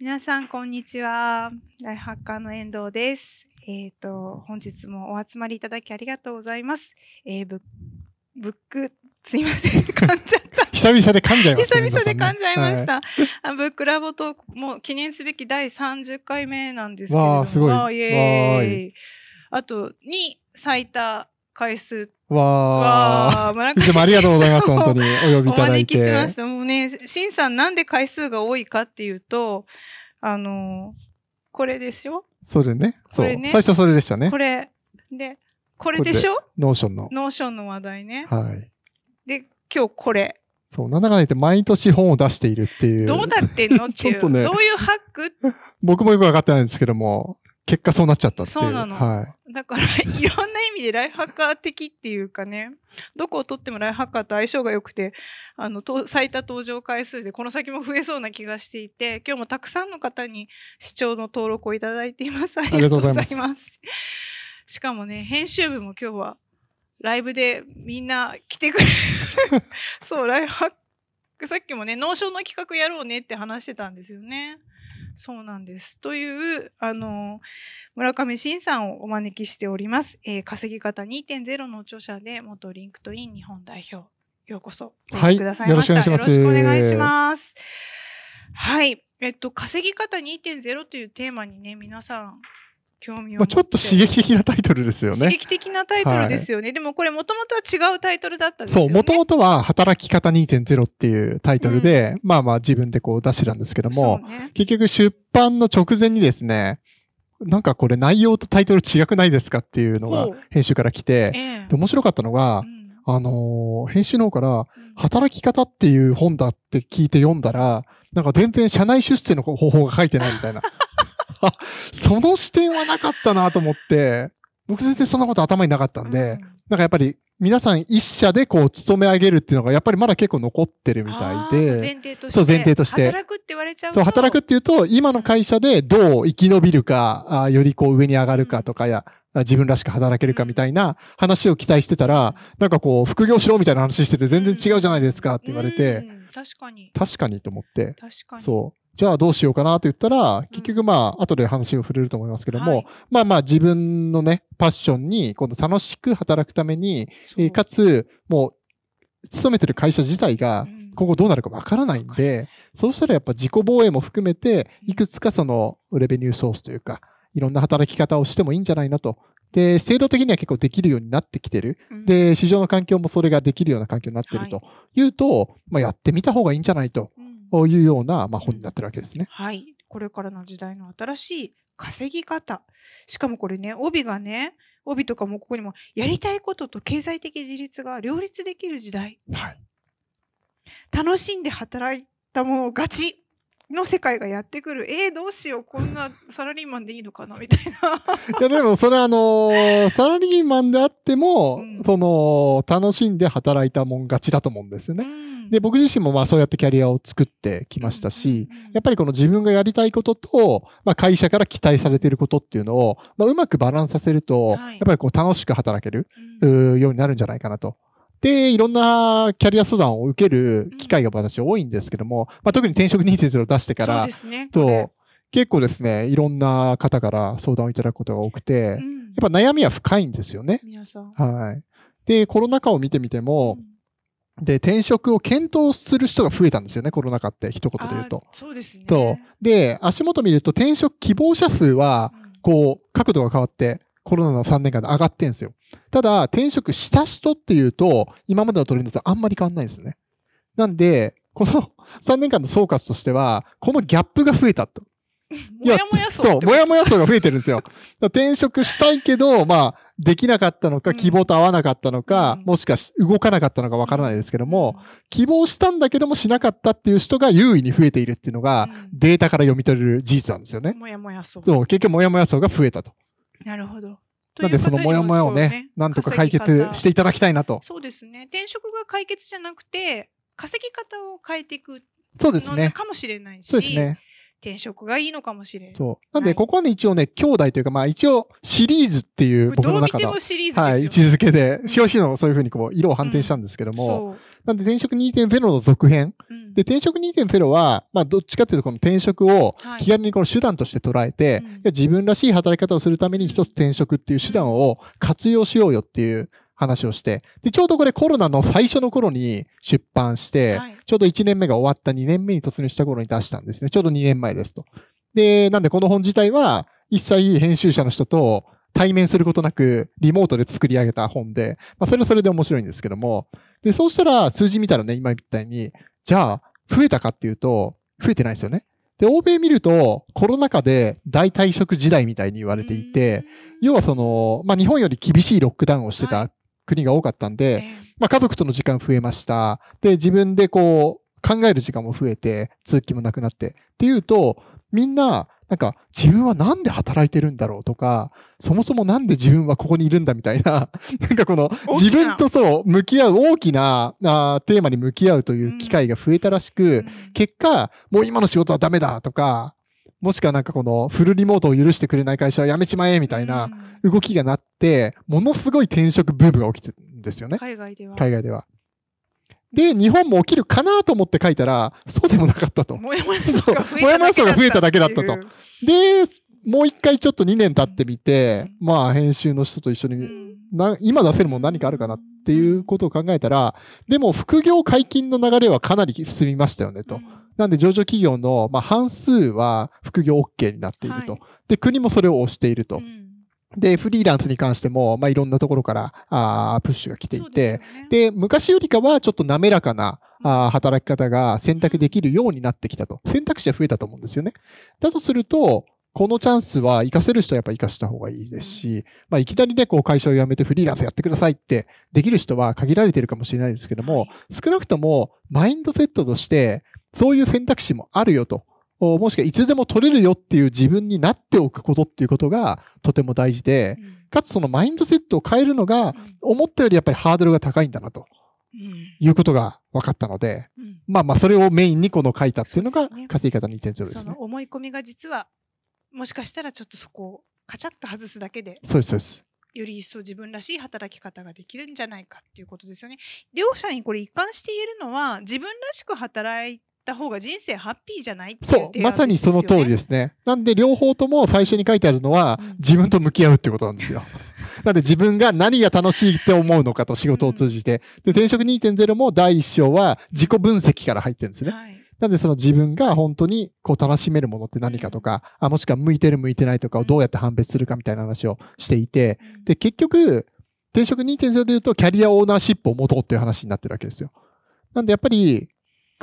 皆さん、こんにちは。ライフハッカーの遠藤です。えっ、と、本日もお集まりいただきありがとうございます。えー、ブブック、すいません、噛んじゃった。久々で噛んじゃいました久ね。々で噛んじゃいまし皆た。あブックラボと、もう記念すべき第30回目なんですけれども。わあすごいイエわーイ。あと、に最多回数。わあ。村いつもありがとうございます。本当にお呼びいおただい招きしまてし。た。もうね、しんさんなんで回数が多いかっていうと、あの、これですよ。それね。そう。ね最初それでしたねこ。れ。で、これでしょ？ Notion の。 Notion の話題ね。はい。で、今日これ。そう。なんだかんだ言って毎年本を出しているっていう。どうなってんの？っていう。ちょっとねどういうハック？僕もよくわかってないんですけども、結果そうなっちゃったっていう。そうなのはい。だから、いろんな意味でライフハッカー的っていうかね、どこをとってもライフハッカーと相性が良くて、あの、と最多登場回数でこの先も増えそうな気がしていて、今日もたくさんの方に視聴の登録をいただいています。ありがとうございます。りがとうございしかもね、編集部も今日はライブでみんな来てくれる。そう、ライフハック、さっきもね、 Notion の企画やろうねって話してたんですよね。そうなんです。という、あの、村上臣さんをお招きしております。えー稼ぎ方2.0の著者で、元 LinkedIn 日本代表。ようこそ。はいくださいました。よろしくお願いしますよろしくお願いします。はい。えっと、稼ぎ方2.0というテーマにね、皆さん、興味を。まあちょっと刺激的なタイトルですよね。刺激的なタイトルですよね。でもこれもともとは違うタイトルだったんですよそう、ね。もともとは働き方2.0っていうタイトルで、まあまあ自分でこう出してたんですけども、ね、結局出版の直前にですね、なんかこれ内容とタイトル違くないですかっていうのが編集から来て、ええで面白かったのがう、んあのー編集の方から、うん働き方っていう本だって聞いて読んだら、なんか全然社内出世の方法が書いてないみたいな。あ その視点はなかったなと思って、僕全然そんなこと頭になかったんで、うん。なんかやっぱり皆さん一社でこう勤め上げるっていうのがやっぱりまだ結構残ってるみたいで、前提としてそう前提として。働くって言われちゃうと。そう働くっていうと、今の会社でどう生き延びるか、あよりこう上に上がるかとかや、あ自分らしく働けるかみたいな話を期待してたら、なんかこう副業しろみたいな話してて全然違うじゃないですかって言われて、うん。確かに。確かにと思って、確かに。そう。じゃあどうしようかなと言ったら、結局まあ、後で話を触れると思いますけども、はい。まあまあ自分のね、パッションに、今度楽しく働くために、えーかつ、もう、勤めてる会社自体がうん。今後どうなるかわからないんで、そうしたらやっぱ自己防衛も含めて、いくつかそのレベニューソースというか、いろんな働き方をしてもいいんじゃないのと。で、制度的には結構できるようになってきてる。うん。で、市場の環境もそれができるような環境になってるとい。うと、まあやってみた方がいいんじゃないと。うんいうような、まあ本になってるわけですね。はい。これからの時代の新しい稼ぎ方。しかもこれね、帯がね、帯とかもここにも、やりたいことと経済的自立が両立できる時代。はい。楽しんで働いたもの勝ちの世界がやってくる。えー、どうしよう。こんなサラリーマンでいいのかなみたいな。いや、でもそれはあのーサラリーマンであっても、うんその、楽しんで働いたもん勝ちだと思うんですよね。うんで、僕自身もまあそうやってキャリアを作ってきましたし、やっぱりこの自分がやりたいことと、まあ会社から期待されていることっていうのを、まあうまくバランスさせると、はいやっぱりこう楽しく働ける、ようになるんじゃないかなと。で、いろんなキャリア相談を受ける機会が私多いんですけども、まあ特に転職2.0を出してから。そうこれ結構ですね、いろんな方から相談をいただくことが多くて、やっうんぱ悩みは深いんですよね。皆さん。はい。で、コロナ禍を見てみても、で、転職を検討する人が増えたんですよね、コロナ禍って一言で言うとそうですね。そう。で、足元見ると転職希望者数は、うんこう、角度が変わって、コロナの3年間で上がってんですよ。ただ、転職した人っていうと、今までのトレンドとあんまり変わんないんですよね。なんで、この 3年間の総括としては、このギャップが増えたと。もやもや層そう、もやもや層が増えてるんですよ。転職したいけど、まあ、できなかったのか、うん希望と合わなかったのか、うんもしかし動かなかったのかわからないですけども、うん希望したんだけどもしなかったっていう人が優位に増えているっていうのが、うんデータから読み取れる事実なんですよね。もやもやそう。そう、結局もやもや層が増えたと。なるほど。なんでそのもやもやをね、なんとか解決していただきたいなと。そうですね。転職が解決じゃなくて、稼ぎ方を変えていくそうですね。のかもしれないし、そうですね。転職がいいのかもしれない。そう。なんで、はい。ここはね、一応ね、兄弟というか、まあ一応、シリーズっていう僕の中の、はい、位置づけで、COC のそういうふうにこう、色を反転したんですけども、なんで転職2.0の続編。うん。で、転職2.0は、まあ、どっちかというと、この転職をはい。気軽にこの手段として捉えて、自分らしい働き方をするために一つ転職っていう手段を活用しようよっていう話をして、で、ちょうどこれコロナの最初の頃に出版して、はいちょうど1年目が終わった2年目に突入した頃に出したんですね。ちょうど2年前ですと。で、なんでこの本自体は一切編集者の人と対面することなくリモートで作り上げた本で、まあそれはそれで面白いんですけども、で、そうしたら数字見たらね、今みたいに、じゃあ増えたかっていうと、増えてないですよね。で、欧米見るとコロナ禍で大退職時代みたいに言われていて、、要はその、まあ日本より厳しいロックダウンをしてはた国が多かったんうんで、まあ、家族との時間増えました。で、自分でこう、考える時間も増えて、通勤もなくなって。っていうと、みんな、なんか、自分はなんで働いてるんだろうとか、そもそもなんで自分はここにいるんだみたいな、なんかこの、自分とそう、向き合う大きなあーテーマに向き合うという機会が増えたらしく、うん結果、もう今の仕事はダメだとか、もしくはなんかこのフルリモートを許してくれない会社は辞めちまえみたいなうん動きがなって、ものすごい転職ブームが起きてるんですよね。海外では。海外では。で、日本も起きるかなと思って書いたら、そうでもなかったと。もやもや層が増えただけだったとで、もう一回ちょっと2年経ってみて、まあ編集の人と一緒に、うんな今出せるもん何かあるかなっていうことを考えたら、でも副業解禁の流れはかなり進みましたよねと。なんで上場企業の、まあ、半数は副業 OK になっていると。はいで、国もそれを推していると。うんで、フリーランスに関しても、まあ、いろんなところからあープッシュが来ていて、でねで、昔よりかはちょっと滑らかなあー働き方が選択できるようになってきたと。選択肢は増えたと思うんですよね。だとすると、このチャンスは活かせる人はやっぱ活かした方がいいですし、まあ、いきなりね、こう会社を辞めてフリーランスやってくださいってできる人は限られてるかもしれないですけども、はい少なくともマインドセットとして、そういう選択肢もあるよと。おもしくはいつでも取れるよっていう自分になっておくことっていうことがとても大事で、うんかつそのマインドセットを変えるのが思ったよりやっぱりハードルが高いんだなとうんいうことが分かったので、うんまあまあそれをメインにこの書いたっていうのが稼ぎ方2.0ですねその。思い込みが実はもしかしたらちょっとそこをカチャッと外すだけでそうです、そうです。より一層自分らしい働き方ができるんじゃないかっていうことですよね。両者にこれ一貫して言えるのは自分らしく働いた方が人生ハッピーじゃないっていうそう、まさにその通りですすね。なんで両方とも最初に書いてあるのはうん自分と向き合うっていうことなんですよ。なんで自分が何が楽しいって思うのかと仕事を通じて。で、転職2.0も第一章は自己分析から入ってるんですね。はいなんでその自分が本当にこう楽しめるものって何かとか、あもしくは向いてる向いてないとかをどうやって判別するかみたいな話をしていて、うんで、結局、転職2.0で言うとキャリアオーナーシップを持とうっていう話になってるわけですよ。なんでやっぱり、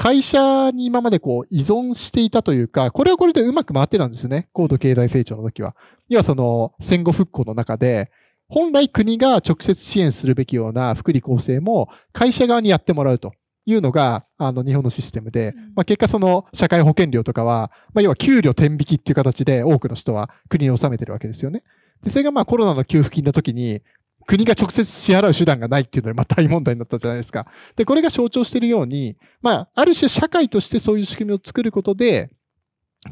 会社に今までこう依存していたというか、これはこれでうまく回ってたんですよね。高度経済成長の時は。要はその戦後復興の中で、本来国が直接支援するべきような福利厚生も会社側にやってもらうというのが、あの日本のシステムで、うんまあ、結果その社会保険料とかは、まあ、要は給料天引きっていう形で多くの人は国に納めてるわけですよね。で、それがまあコロナの給付金の時に、国が直接支払う手段がないっていうので、まあ大問題になったじゃないですか。で、これが象徴しているように、まあ、ある種社会としてそういう仕組みを作ることで、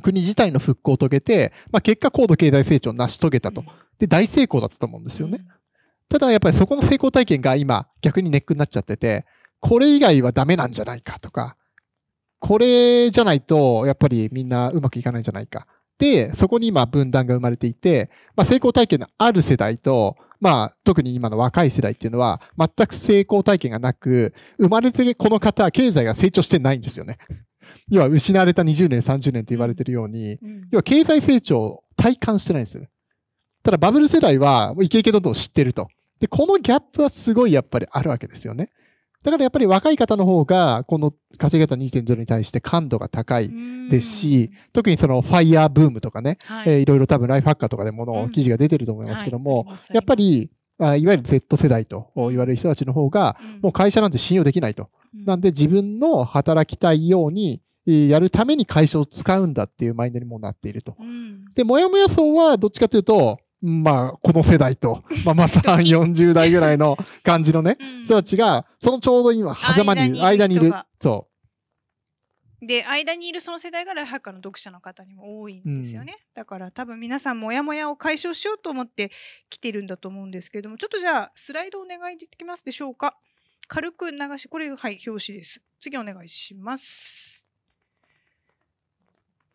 国自体の復興を遂げて、まあ結果高度経済成長を成し遂げたと。で、大成功だったと思うんですよね。。ただやっぱりそこの成功体験が今逆にネックになっちゃってて、これ以外はダメなんじゃないかとか、これじゃないとやっぱりみんなうまくいかないんじゃないか。で、そこに今分断が生まれていて、まあ、成功体験のある世代と、まあ特に今の若い世代っていうのは全く成功体験がなく、生まれてこの方は経済が成長してないんですよね。要は失われた20年、30年と言われてるように、うん要は経済成長を体感してないんですよ。ただバブル世代はイケイケどんどん知ってると。で、このギャップはすごいやっぱりあるわけですよね。だからやっぱり若い方の方が、この稼ぎ方2.0に対して感度が高い。ですし、特にそのファイヤーブームとかね、はい。えーいろいろ多分ライフハッカーとかでもうん。の記事が出てると思いますけども、はいやっぱり、あいわゆる Z 世代と言われる人たちの方が、もう会社なんて信用できないと。なんで自分の働きたいようにえーやるために会社を使うんだっていうマインドにもなっていると。うん。で、もやもや層はどっちかというと、まあ、この世代と、まあ、また40 代ぐらいの感じのね、うん人たちが、そのちょうど今、狭間にいる、間にいる間にいる人が。そで間にいるその世代がライフハッカーの読者の方にも多いんですよね、だから多分皆さんモヤモヤを解消しようと思って来てるんだと思うんですけれどもちょっとじゃあスライドお願いできますでしょうか軽く流し、これ、はい、表紙です。次お願いします。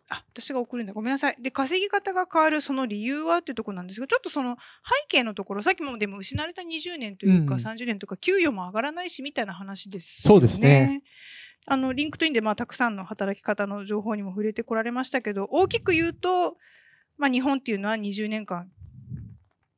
あ、私が送るんだ。ごめんなさい。で、稼ぎ方が変わるその理由はっていうところなんですが、ちょっとその背景のところ、さっきもでも失われた20年というか、うん30年とか、給与も上がらないしみたいな話です、そうですね。あの、リンクトインで、まあ、たくさんの働き方の情報にも触れてこられましたけど、大きく言うと、まあ、日本っていうのは20年間、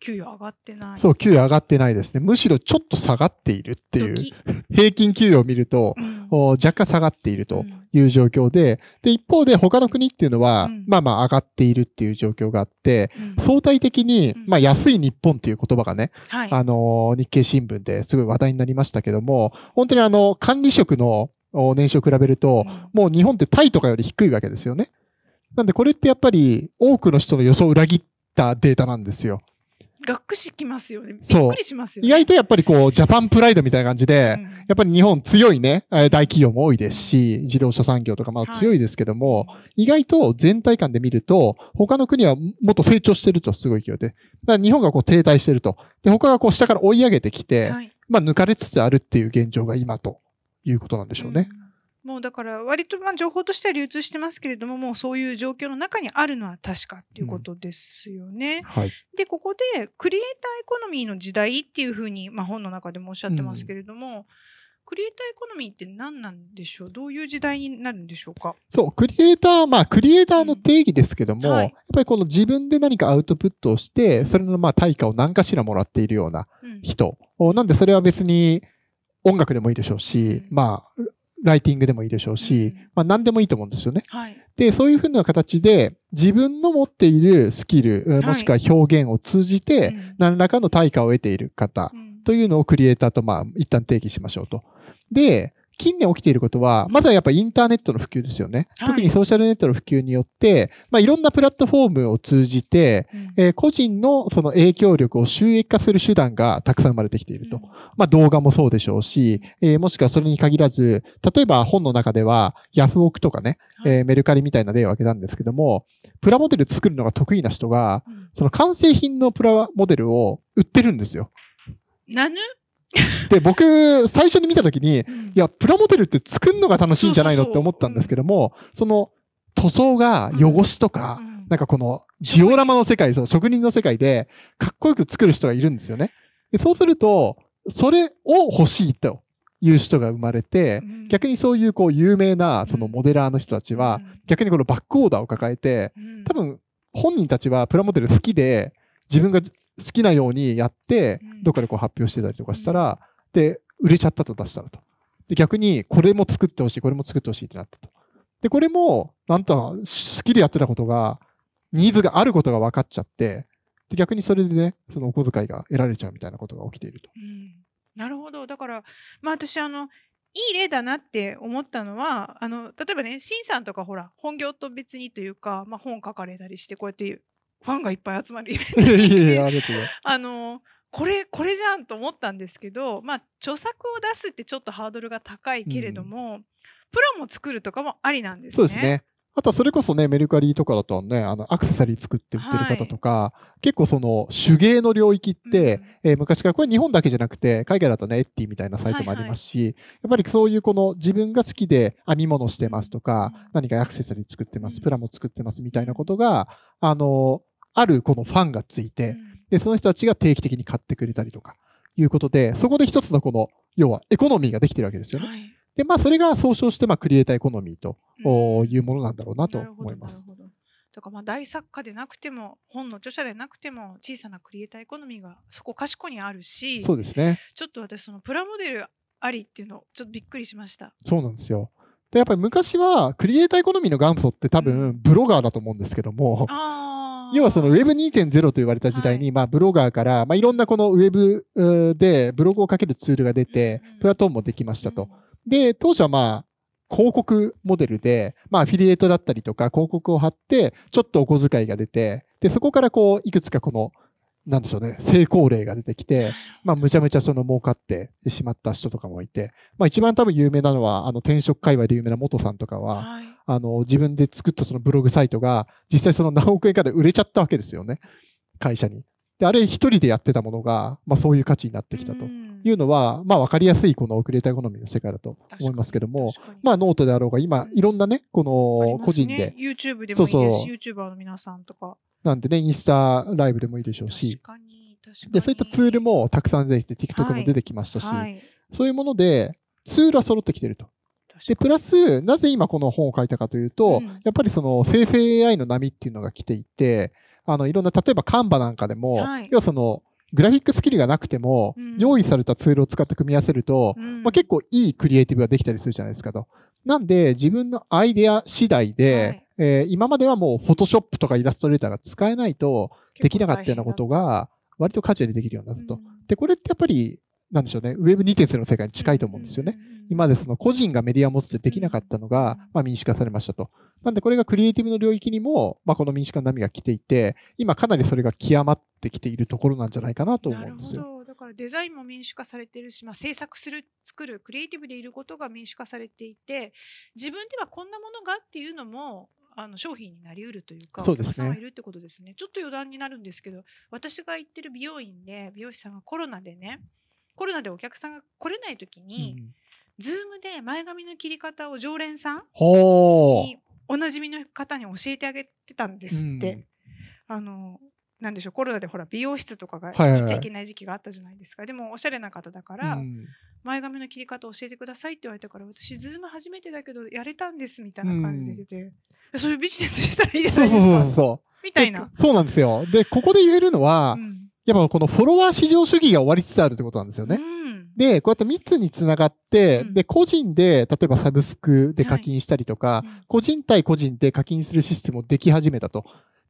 給与上がってない。そう、給与上がってないですね。むしろちょっと下がっているっていう、時 平均給与を見ると、うんお若干下がっているとうんいう状況で、で、一方で他の国っていうのは、うんまあまあ上がっているっていう状況があって、うん相対的にうん、まあ安い日本っていう言葉がね、はい。あのー日経新聞ですごい話題になりましたけども、本当にあの、管理職のお年収を比べると、うんもう日本ってタイとかより低いわけですよね。なんでこれってやっぱり多くの人の予想を裏切ったデータなんですよ。がっくしきますよね。びっそうくりしますよね。意外とやっぱりこう、ジャパンプライドみたいな感じで、うんやっぱり日本強いね、えー大企業も多いですし、自動車産業とかまあ強いですけども、意外と全体感で見ると、他の国はもっと成長してると、すごい勢いで。だから日本がこう停滞してると。で、他がこう下から追い上げてきて、はいまあ抜かれつつあるっていう現状が今ということなんでしょうね。うんもうだから割とまあ情報としては流通してますけれどももうそういう状況の中にあるのは確かっていうことですよね。はい。でここでクリエイターエコノミーの時代っていうふうに、まあ、本の中でもおっしゃってますけれども、クリエイターエコノミーって何なんでしょう？どういう時代になるんでしょうか？そう、クリエイター、まあ、クリエイターの定義ですけども、うん。はい。やっぱりこの自分で何かアウトプットをして、それのまあ対価を何かしらもらっているようなうん。なんでそれは別に音楽でもいいでしょうし、うん。まあ、ライティングでもいいでしょうし、うん。まあ何でもいいと思うんですよね。はい。で、そういうふうな形で自分の持っているスキル、はい。もしくは表現を通じて、うん。何らかの対価を得ている方うん。というのをクリエイターとまあ一旦定義しましょうと。で、近年起きていることは、まずはやっぱインターネットの普及ですよね。はい特にソーシャルネットの普及によって、まあいろんなプラットフォームを通じて、うんえー個人のその影響力を収益化する手段がたくさん生まれてきていると。まあ動画もそうでしょうし、えーもしくはそれに限らず、例えば本の中ではヤフオクとかね、えーメルカリみたいな例を挙げたんですけども、プラモデル作るのが得意な人が、うんその完成品のプラモデルを売ってるんですよ。なぬ、で、僕、最初に見たときに、いうん。や、プラモデルって作るのが楽しいんじゃないのって思ったんですけども、その塗装が汚しとか、うん。なんかこのジオラマの世界、そう、職人の世界でかっこよく作る人がいるんですよね。でそうすると、それを欲しいという人が生まれて、うん。逆にそういうこう有名なそのモデラーの人たちは、逆にこのバックオーダーを抱えて、うん。多分本人たちはプラモデル好きで、自分が好きなようにやってうん、どっかでこう発表してたりとかしたら、で、売れちゃったと出したらと。で、逆にこれも作ってほしい、これも作ってほしいってなったと。で、これも、なんと好きでやってたことが、ニーズがあることが分かっちゃって、で逆にそれでね、そのお小遣いが得られちゃうみたいなことが起きていると。うんなるほど。だから、まあ私、あの、いい例だなって思ったのは、あの、例えばね、シンさんとかほら、本業と別にというか、まあ本書かれたりして、こうやってファンがいっぱい集まるイベント。あの、これ、これじゃんと思ったんですけど、まあ、著作を出すってちょっとハードルが高いけれども、プラも作るとかもありなんですね。そうですね。あとはそれこそね、メルカリとかだとね、あの、アクセサリー作って売ってる方とか、結構その手芸の領域って、えー昔から、これ日本だけじゃなくて、海外だとね、エッティみたいなサイトもありますし、やっぱりそういうこの自分が好きで編み物してますとか、うん。何かアクセサリー作ってまうん。す、プラも作ってますみたいなことが、あの、あるこのファンがついて、うんで、その人たちが定期的に買ってくれたりとか、いうことで、そこで一つのこの、要はエコノミーができてるわけですよね。はいで、まあ、それが総称して、まあ、クリエイターエコノミーというものなんだろうなと思います。だからまあ大作家でなくても本の著者でなくても小さなクリエイターエコノミーがそこかしこにあるしそうですね。ちょっと私そのプラモデルありっていうのちょっとびっくりしました。そうなんですよ。で、やっぱり昔は、クリエイターエコノミーの元祖って多う分、ブロガーだと思うんですけども、あー要はその Web2.0 と言われた時代に、はい。まあブロガーから、まあいろんなこの Web でブログを書けるツールが出てプラットフォームもできましたと。で、当初はまあ、広告モデルで、まあ、アフィリエイトだったりとか、広告を貼って、ちょっとお小遣いが出て、で、そこからこう、いくつかこの、なんでしょうね、成功例が出てきて、まあ、むちゃむちゃその儲かってしまった人とかもいて、まあ、一番多分有名なのは、あの、転職界隈で有名な元さんとかは、はいあの、自分で作ったそのブログサイトが、実際その何億円かで売れちゃったわけですよね。会社に。で、あれ一人でやってたものが、まあ、そういう価値になってきたと。うんいうのは、まあ分かりやすいこのクリエイターエコノミーの世界だと思いますけども、まあノートであろうが、今いろんなね、この個人で。ね、YouTube でもいいですし、そうそう YouTuber の皆さんとか。なんでね、インスタライブでもいいでしょうし。で、そういったツールもたくさん出てきて、TikTok も出てきましたし、はい。はい、そういうもので、ツールは揃ってきてると。で、プラス、なぜ今この本を書いたかというと、うん、やっぱりその生成 AI の波っていうのが来ていて、あの、いろんな、例えばカンバなんかでも、はい、要はその、グラフィックスキルがなくても、うん、用意されたツールを使って組み合わせると、うん、まあ、結構いいクリエイティブができたりするじゃないですかと。なんで、自分のアイデア次第で、はい、えー、今まではもう、フォトショップとかイラストレーターが使えないとできなかったようなことが、割とカジュアルにできるようになったと。で、これってやっぱり、なんでしょうね、Web2.0 の世界に近いと思うんですよね。今までその個人がメディアを持つってできなかったのが、まあ民主化されましたと。なんでこれがクリエイティブの領域にも、まあこの民主化の波が来ていて、今かなりそれが極まってきているところなんじゃないかなと思うんですよ。だからデザインも民主化されてるし、まあ、制作する、作る、クリエイティブでいることが民主化されていて、自分ではこんなものがっていうのも、あの商品になりうるというか、そうですね。いるってことですね。ちょっと余談になるんですけど、私が行ってる美容院で、美容師さんがコロナでね、コロナでお客さんが来れない時に、うんズームで前髪の切り方を常連さんにおなじみの方に教えてあげてたんですって。うん、あのなんでしょうコロナでほら美容室とかが行っちゃいけない時期があったじゃないですか、でもおしゃれな方だから、うん、前髪の切り方教えてくださいって言われたから私ズーム初めてだけどやれたんですみたいな感じで出て、うん、そういうビジネスしたらいいじゃないですか。そうそうみたいな。そうなんですよ。でここで言えるのは、うん、やっぱこのフォロワー至上主義が終わりつつあるってことなんですよね、うん。で、こうやって密につながって、うん、で、個人で、例えばサブスクで課金したりとか、はい個人対個人で課金するシステムをでき始めたと。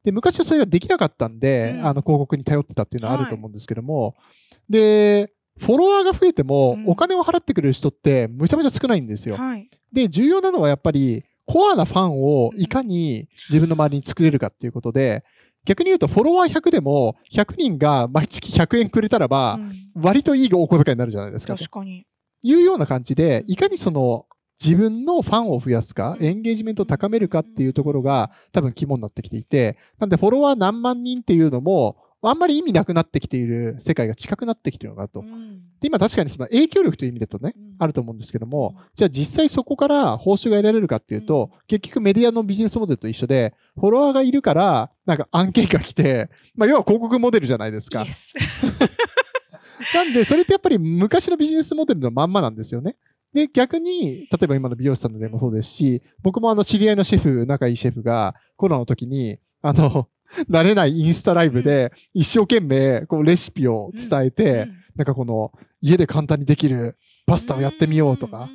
で、昔はそれができなかったんで、うん、あの、広告に頼ってたっていうのはあると思うんですけども、はい、で、フォロワーが増えても、お金を払ってくれる人ってむちゃむちゃ少ないんですよ。はい、で、重要なのはやっぱり、コアなファンをいかに自分の周りに作れるかっていうことで、逆に言うと、フォロワー100でも、100人が毎月100円くれたらば、割といいお小遣いになるじゃないですか。確かに。いうような感じで、いかにその、自分のファンを増やすか、エンゲージメントを高めるかっていうところが多分肝になってきていて、なんでフォロワー何万人っていうのも、あんまり意味なくなってきている世界が近くなってきているのかと。うん、で今確かにその影響力という意味だとね、うん、あると思うんですけども、じゃあ実際そこから報酬が得られるかっていうと、うん、結局メディアのビジネスモデルと一緒で、フォロワーがいるから、なんか案件が来て、まあ要は広告モデルじゃないですか。なんで、それってやっぱり昔のビジネスモデルのまんまなんですよね。で、逆に、例えば今の美容師さんの例もそうですし、僕もあの知り合いのシェフ、仲いいシェフがコロナの時に、あの、慣れないインスタライブで、一生懸命、こう、レシピを伝えて、なんかこの、家で簡単にできるパスタをやってみようとか、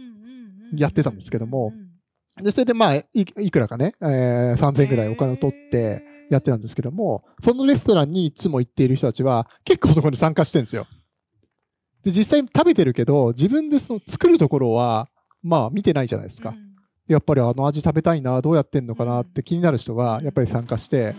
やってたんですけども、で、それでまあ、いいくらかね、えー、3000円ぐらいお金を取ってやってたんですけども、そのレストランにいつも行っている人たちは、結構そこに参加してるんですよ。で、実際食べてるけど、自分でその作るところは、まあ見てないじゃないですか。やっぱりあの味食べたいな、どうやってんのかなって気になる人がやっぱり参加して、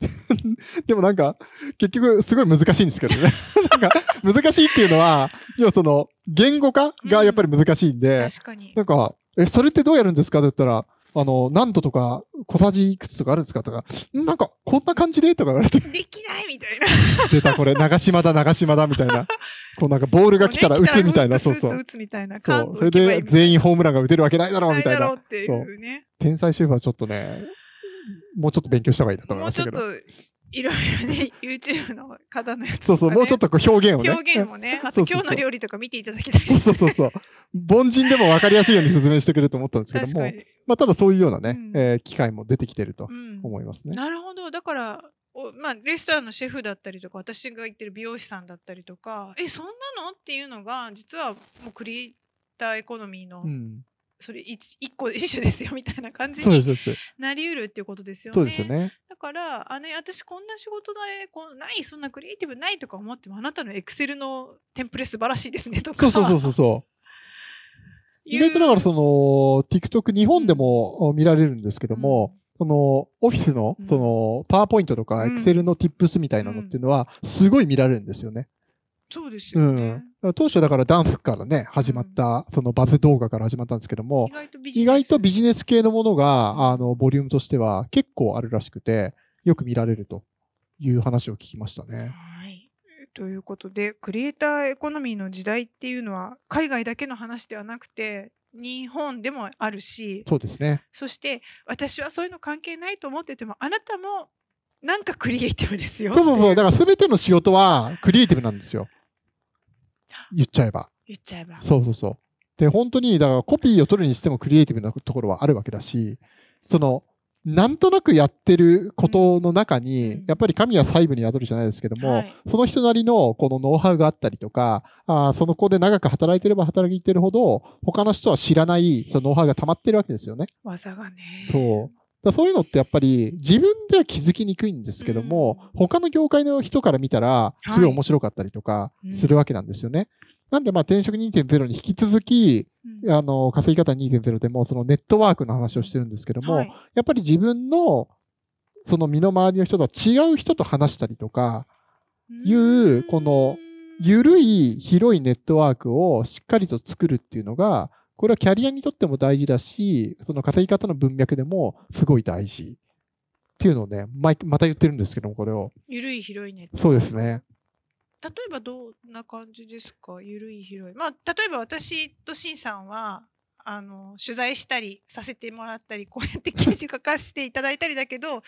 でもなんか、結局すごい難しいんですけどね。なんか、難しいっていうのは、要はその、言語化がやっぱり難しいんで、うん。なんか、え、それってどうやるんですかって言ったら、あの、何度とか、小さじいくつとかあるんですか？とか、なんか、こんな感じで？とか言われて。できない？みたいな。出た、これ、長島だ、長島だ、みたいな。こうなんか、ボールが来たら打つみたいな、そうそう。打つみたいな。そう。それで、全員ホームランが打てるわけないだろう、みたいな。そう。天才シェフはちょっとね、もうちょっと勉強した方がいいなと思いましたけど。もうちょっといろいろね、YouTube の方のやつ、ね、そうそう、もうちょっとこう表現をね。表現をね、あと今日の料理とか見ていただきたい、そうそうそうそう。凡人でも分かりやすいように説明してくれると思ったんですけども、まあ、ただそういうようなね、うん、えー、機会も出てきてると思いますね。うん、なるほど。だから、おまあ、レストランのシェフだったりとか、私が行ってる美容師さんだったりとか、え、そんなの？っていうのが、実はもうクリエイターエコノミーのそれ一一個一種ですよみたいな感じになりうるっていうことですよね。そうですよね。だからあの私こんな仕事でこうないそんなクリエイティブないとか思ってもあなたのエクセルのテンプレ素晴らしいですねとか。そうそうそうそう。意外とだからその TikTok 日本でも見られるんですけども、うん、そのオフィスのそのパワーポイントとかエクセルの Tips みたいなのっていうのはすごい見られるんですよね。そうですよね。うん、当初だからダンスからね、始まった、そのバズ動画から始まったんですけども、意外とビジネス系のものが、あの、ボリュームとしては結構あるらしくて、よく見られるという話を聞きましたね。はい。ということでクリエイターエコノミーの時代っていうのは海外だけの話ではなくて日本でもあるしそうですね。そして私はそういうの関係ないと思っててもあなたもなんかクリエイティブですよそうそうそう。だから全ての仕事はクリエイティブなんですよ。言っちゃえば。言っちゃえばそうそうそう。で、本当に、だからコピーを取るにしてもクリエイティブなところはあるわけだし、その、なんとなくやってることの中に、うんやっぱり神は細部に宿るじゃないですけども、はいその人なりのこのノウハウがあったりとか、あーその子で長く働いてれば働いてるほど、他の人は知らないそのノウハウが溜まってるわけですよね。技がねそう。だそういうのってやっぱり自分では気づきにくいんですけども、他の業界の人から見たら、すごい面白かったりとかうん。するわけなんですよね。なんで、まあ、転職2.0に引き続き、うん。あの、稼ぎ方2.0でも、そのネットワークの話をしてるんですけども、はい。やっぱり自分の、その身の回りの人とは違う人と話したりとか、いうこのゆるい広いネットワークをしっかりと作るっていうのが、これはキャリアにとっても大事だし、その稼ぎ方の文脈でもすごい大事。っていうのをね、毎また言ってるんですけども、これを。ゆるい広いねそうですね。例えばどんな感じですか？ゆるい広いまあ例えば私としんさんはあの取材したりさせてもらったりこうやって記事書かせていただいたりだけど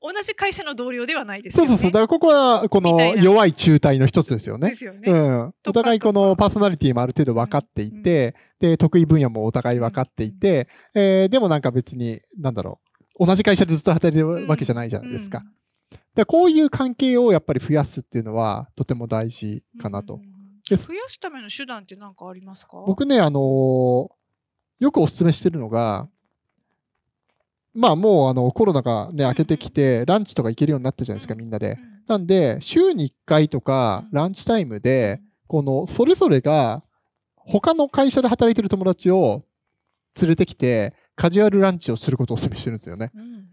同じ会社の同僚ではないですよね。そうそうそう。だからここは、この弱い中退の一つですよねで。すよね。うん。お互いこのパーソナリティもある程度分かっていて、で、得意分野もお互い分かっていて、えーでもなんか別に、なんだろう。同じ会社でずっと働いてるわけじゃないじゃないですか。だからこういう関係をやっぱり増やすっていうのはとても大事うんかなと増やすための手段って何かありますか？僕ね、あのーよくお勧めしてるのが、まあもうあのコロナがね、明けてきて、ランチとか行けるようになったじゃないですか、みんなで。うんなんで、週に1回とか、うんランチタイムで、この、それぞれが、他の会社で働いてる友達を連れてきて、カジュアルランチをすることをお勧めしてるんですよね。うん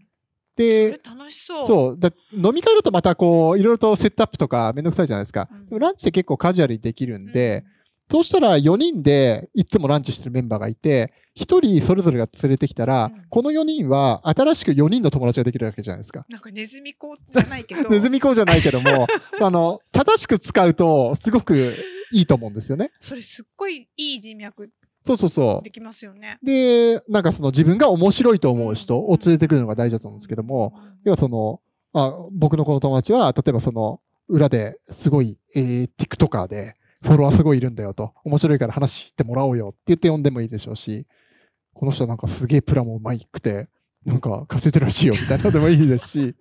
で、楽しそう。そう、だ飲み会だとまたこう、いろいろとセットアップとかめんどくさいじゃないですか。うんでもランチって結構カジュアルにできるんで、そうしたら4人でいつもランチしてるメンバーがいて、1人それぞれが連れてきたら、うんこの4人は新しく4人の友達ができるわけじゃないですか。なんかネズミ子じゃないけど ネズミ講じゃないけども、あの、正しく使うとすごくいいと思うんですよね。それすっごいいい人脈そうそうそできますよね。う。で、なんかその自分が面白いと思う人を連れてくるのが大事だと思うんですけども、要はその、あ僕のこの友達は、例えばその、裏ですごい、えー、TikToker で、フォロワーすごいいるんだよと、面白いから話してもらおうよって言って呼んでもいいでしょうし、この人なんかすげえプラもうまいくて、なんか稼いでるらしいよみたいなのでもいいですし、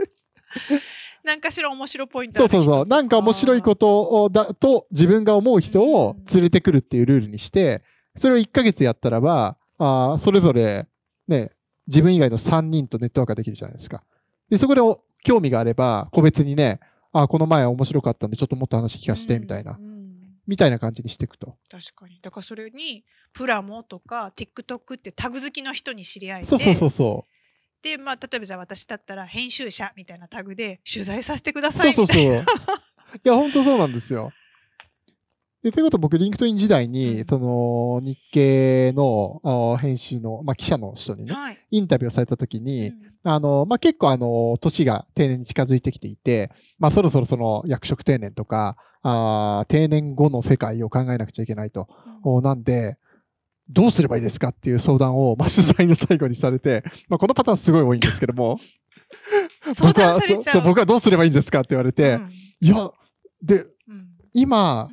なんかしら面白ポイントそうそうそう、なんか面白いことをだと自分が思う人を連れてくるっていうルールにして、それを1ヶ月やったらば、あーそれぞれね、自分以外の3人とネットワークができるじゃないですか。で、そこでお興味があれば、個別にね、あ、この前面白かったんで、ちょっともっと話聞かせて、みたいな、みたいな感じにしていくと。確かにだからそれにプラモとか TikTok ってタグ好きの人に知り合えてそうそうそうそでまあ例えばじゃあ私だったら編集者みたいなタグで取材させてくだう。さそうそうそう。いみたいいや、本当そうなんですよ。で、ということは僕、リンクトイン時代に、うんその、日経のあ編集の、まあ、記者の人にね、なはい、インタビューをされた時うに、んあの、まあ、結構あの、年が定年に近づいてきていて、まあ、そろそろその役職定年とか、あー定年後の世界を考えなくちゃいけないと。おなんで、どうすればいいですかっていう相談を、まあ、取材の最後にされて、まあ、このパターンすごい多いんですけども、相僕は僕はどうすればいいんですかって言われて、うん。いや、で、うん。今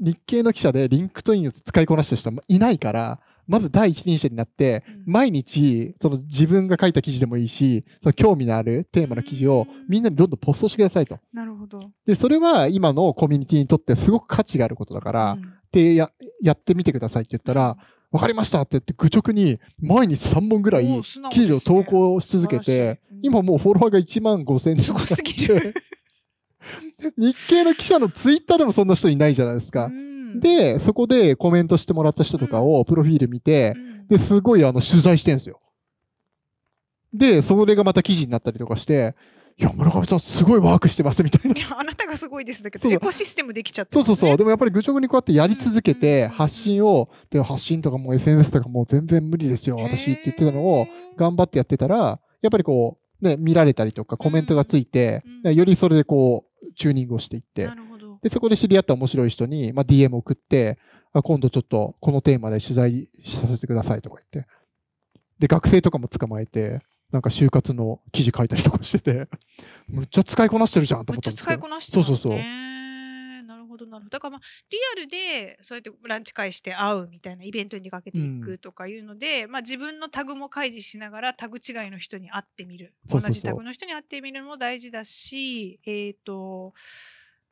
う、ん。日経の記者でリンクトインを使いこなしてる人はいないから、まず第一人者になって、うん毎日、その自分が書いた記事でもいいし、その興味のあるテーマの記事をうんみんなにどんどんポストしてくださいと。なるほど。で、それは今のコミュニティにとってすごく価値があることだから、うんでや、やってみてくださいって言ったら、わかりましたって言って、愚直に毎日3本ぐらい記事を投稿し続けて今もうフォロワーが1万5千人すごすぎる。日経の記者のツイッターでもそんな人いないじゃないですか。うん、で、そこでコメントしてもらった人とかをプロフィール見てう、ん。で、すごいあの取材してんすよ。で、それがまた記事になったりとかして、いや、村上さんすごいワークしてますみたいな。いやあなたがすごいです。だけどエコシステムできちゃってね、そうそうそう。でもやっぱり愚直にこうやってやり続けて、うん発信を、で、発信とかもう SNS とかもう全然無理ですよ、私って言ってたのを、頑張ってやってたら、やっぱりこう、ね、見られたりとかコメントがついて、うんよりそれでこう、チューニングをしていってで、そこで知り合った面白い人に、まあ、DM 送って、あ今度ちょっとこのテーマで取材させてくださいとか言って。で、学生とかも捕まえて、なんか就活の記事書いたりとかしてて、むっちゃ使いこなしてるじゃんと思ったんですけど。使いこなしてね。そうそうそうなるほどなるほど。だからまあリアルでそうやってランチ会して会うみたいなイベントに出かけていくとかいうので、まあ自分のタグも開示しながらタグ違いの人に会ってみる。そうそうそう同じタグの人に会ってみるのも大事だし、えっ、と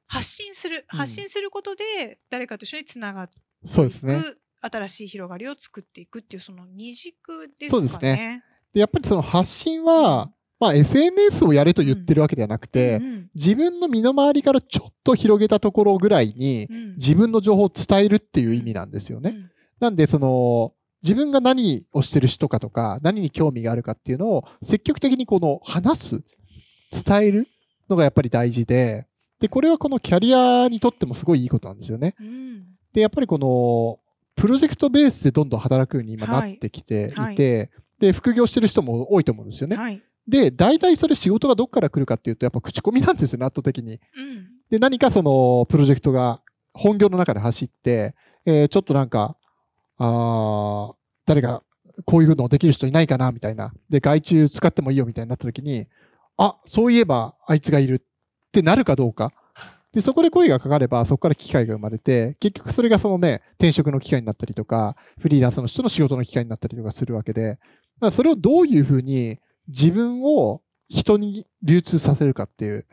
発信するうん発信することで誰かと一緒につながっていそうですね。く。新しい広がりを作っていくっていうその二軸ですかね。そうですねでやっぱりその発信は、まあ SNS をやれと言ってるわけではなくて、うん自分の身の回りからちょっと広げたところぐらいにうん自分の情報を伝えるっていう意味なんですよね。うんなんでその自分が何をしてる人かとか何に興味があるかっていうのを積極的にこの話す、伝えるのがやっぱり大事で、で、これはこのキャリアにとってもすごいいいことなんですよね。うんで、やっぱりこのプロジェクトベースでどんどん働くように今はないってきていて、はいで、副業してる人も多いと思うんですよね。はい。で、大体それ仕事がどっから来るかっていうと、やっぱ口コミなんですよね、圧倒的に。うんで、何かそのプロジェクトが本業の中で走って、えーちょっとなんか、あー誰かこういうのできる人いないかなみたいな。で、外注使ってもいいよみたいになった時に、あ、そういえばあいつがいるってなるかどうか。で、そこで声がかかれば、そこから機会が生まれて、結局それがそのね、転職の機会になったりとか、フリーランスの人の仕事の機会になったりとかするわけで、だそれをどういうふうに自分を人に流通させるかっていう、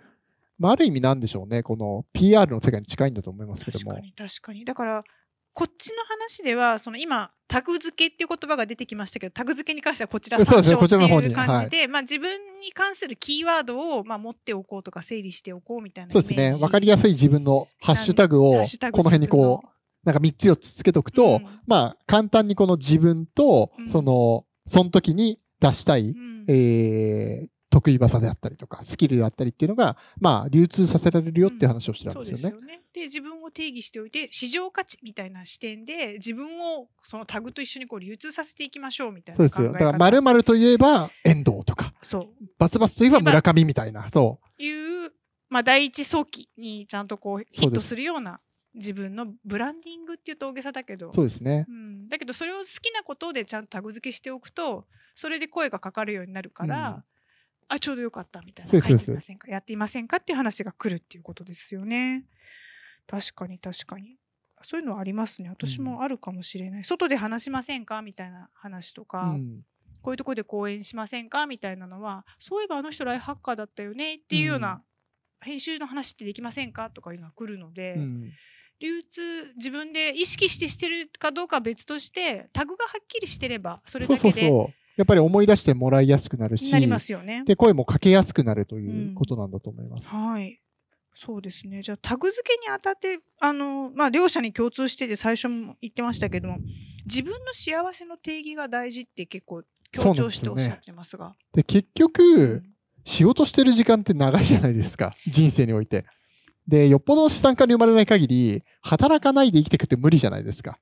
まあ、ある意味なんでしょうね、この PR の世界に近いんだと思いますけども確か。に確かにだからこっちの話ではその今タグ付けっていう言葉が出てきましたけどタグ付けに関してはこちらそうですね参照ってこちらの方にい。う感じで、まあ、自分に関するキーワードを、まあ、持っておこうとか整理しておこうみたいなそうですね。わかりやすい自分のハッシュタグを、この辺にこう、なんか3つ4つつけとくと、うん。まあ、簡単にこの自分とうん、その、その時に出したい、うん。えー、得意技であったりとか、スキルであったりっていうのが、まあ、流通させられるよっていう話をしてたんそうですよね。ですよね。で自分を定義しておいて市場価値みたいな視点で自分をそのタグと一緒にこう流通させていきましょうみたいそうですよ。だから、〇〇といえば、遠藤とか、そうバツバツといえば村上みたいな、そいう、まあ、第一早期にちゃんとこうヒットすするような自分のブランディングっていうと大げさだけどう、そうですね。うん、だけどそれを好きなことでちゃんとタグ付けしておくとそれで声がかかるようになるから、うんあちょうどよかったみたいな。書いてみませんか？やっていませんか？っていう話が来るっていうことですよね。確かに確かに。そういうのはありますね。私もあるかもしれない、外で話しませんか？みたいな話とうか、ん。こういうところで講演しませんか？みたいなのはそういえばあの人ライフハッカーだったよね？っていうような、編集の話ってできませんか？とかいうのが来るので、うん。流通自分で意識してしてるかどうかは別としてタグがはっきりしてればそれだけで。やっぱり思い出してもらいやすくなるし、なりますよね。で、声もかけやすくなるということなんだと思います。はいそうですねじゃあタグ付けにあたってあの、まあ、両者に共通してて最初も言ってましたけども自分の幸せの定義が大事って結構強調しておっしゃってますが。で、結局、仕事してる時間って長いじゃないですか。人生において。で、よっぽどの資産家に生まれない限り、働かないで生きていくって無理じゃないですか。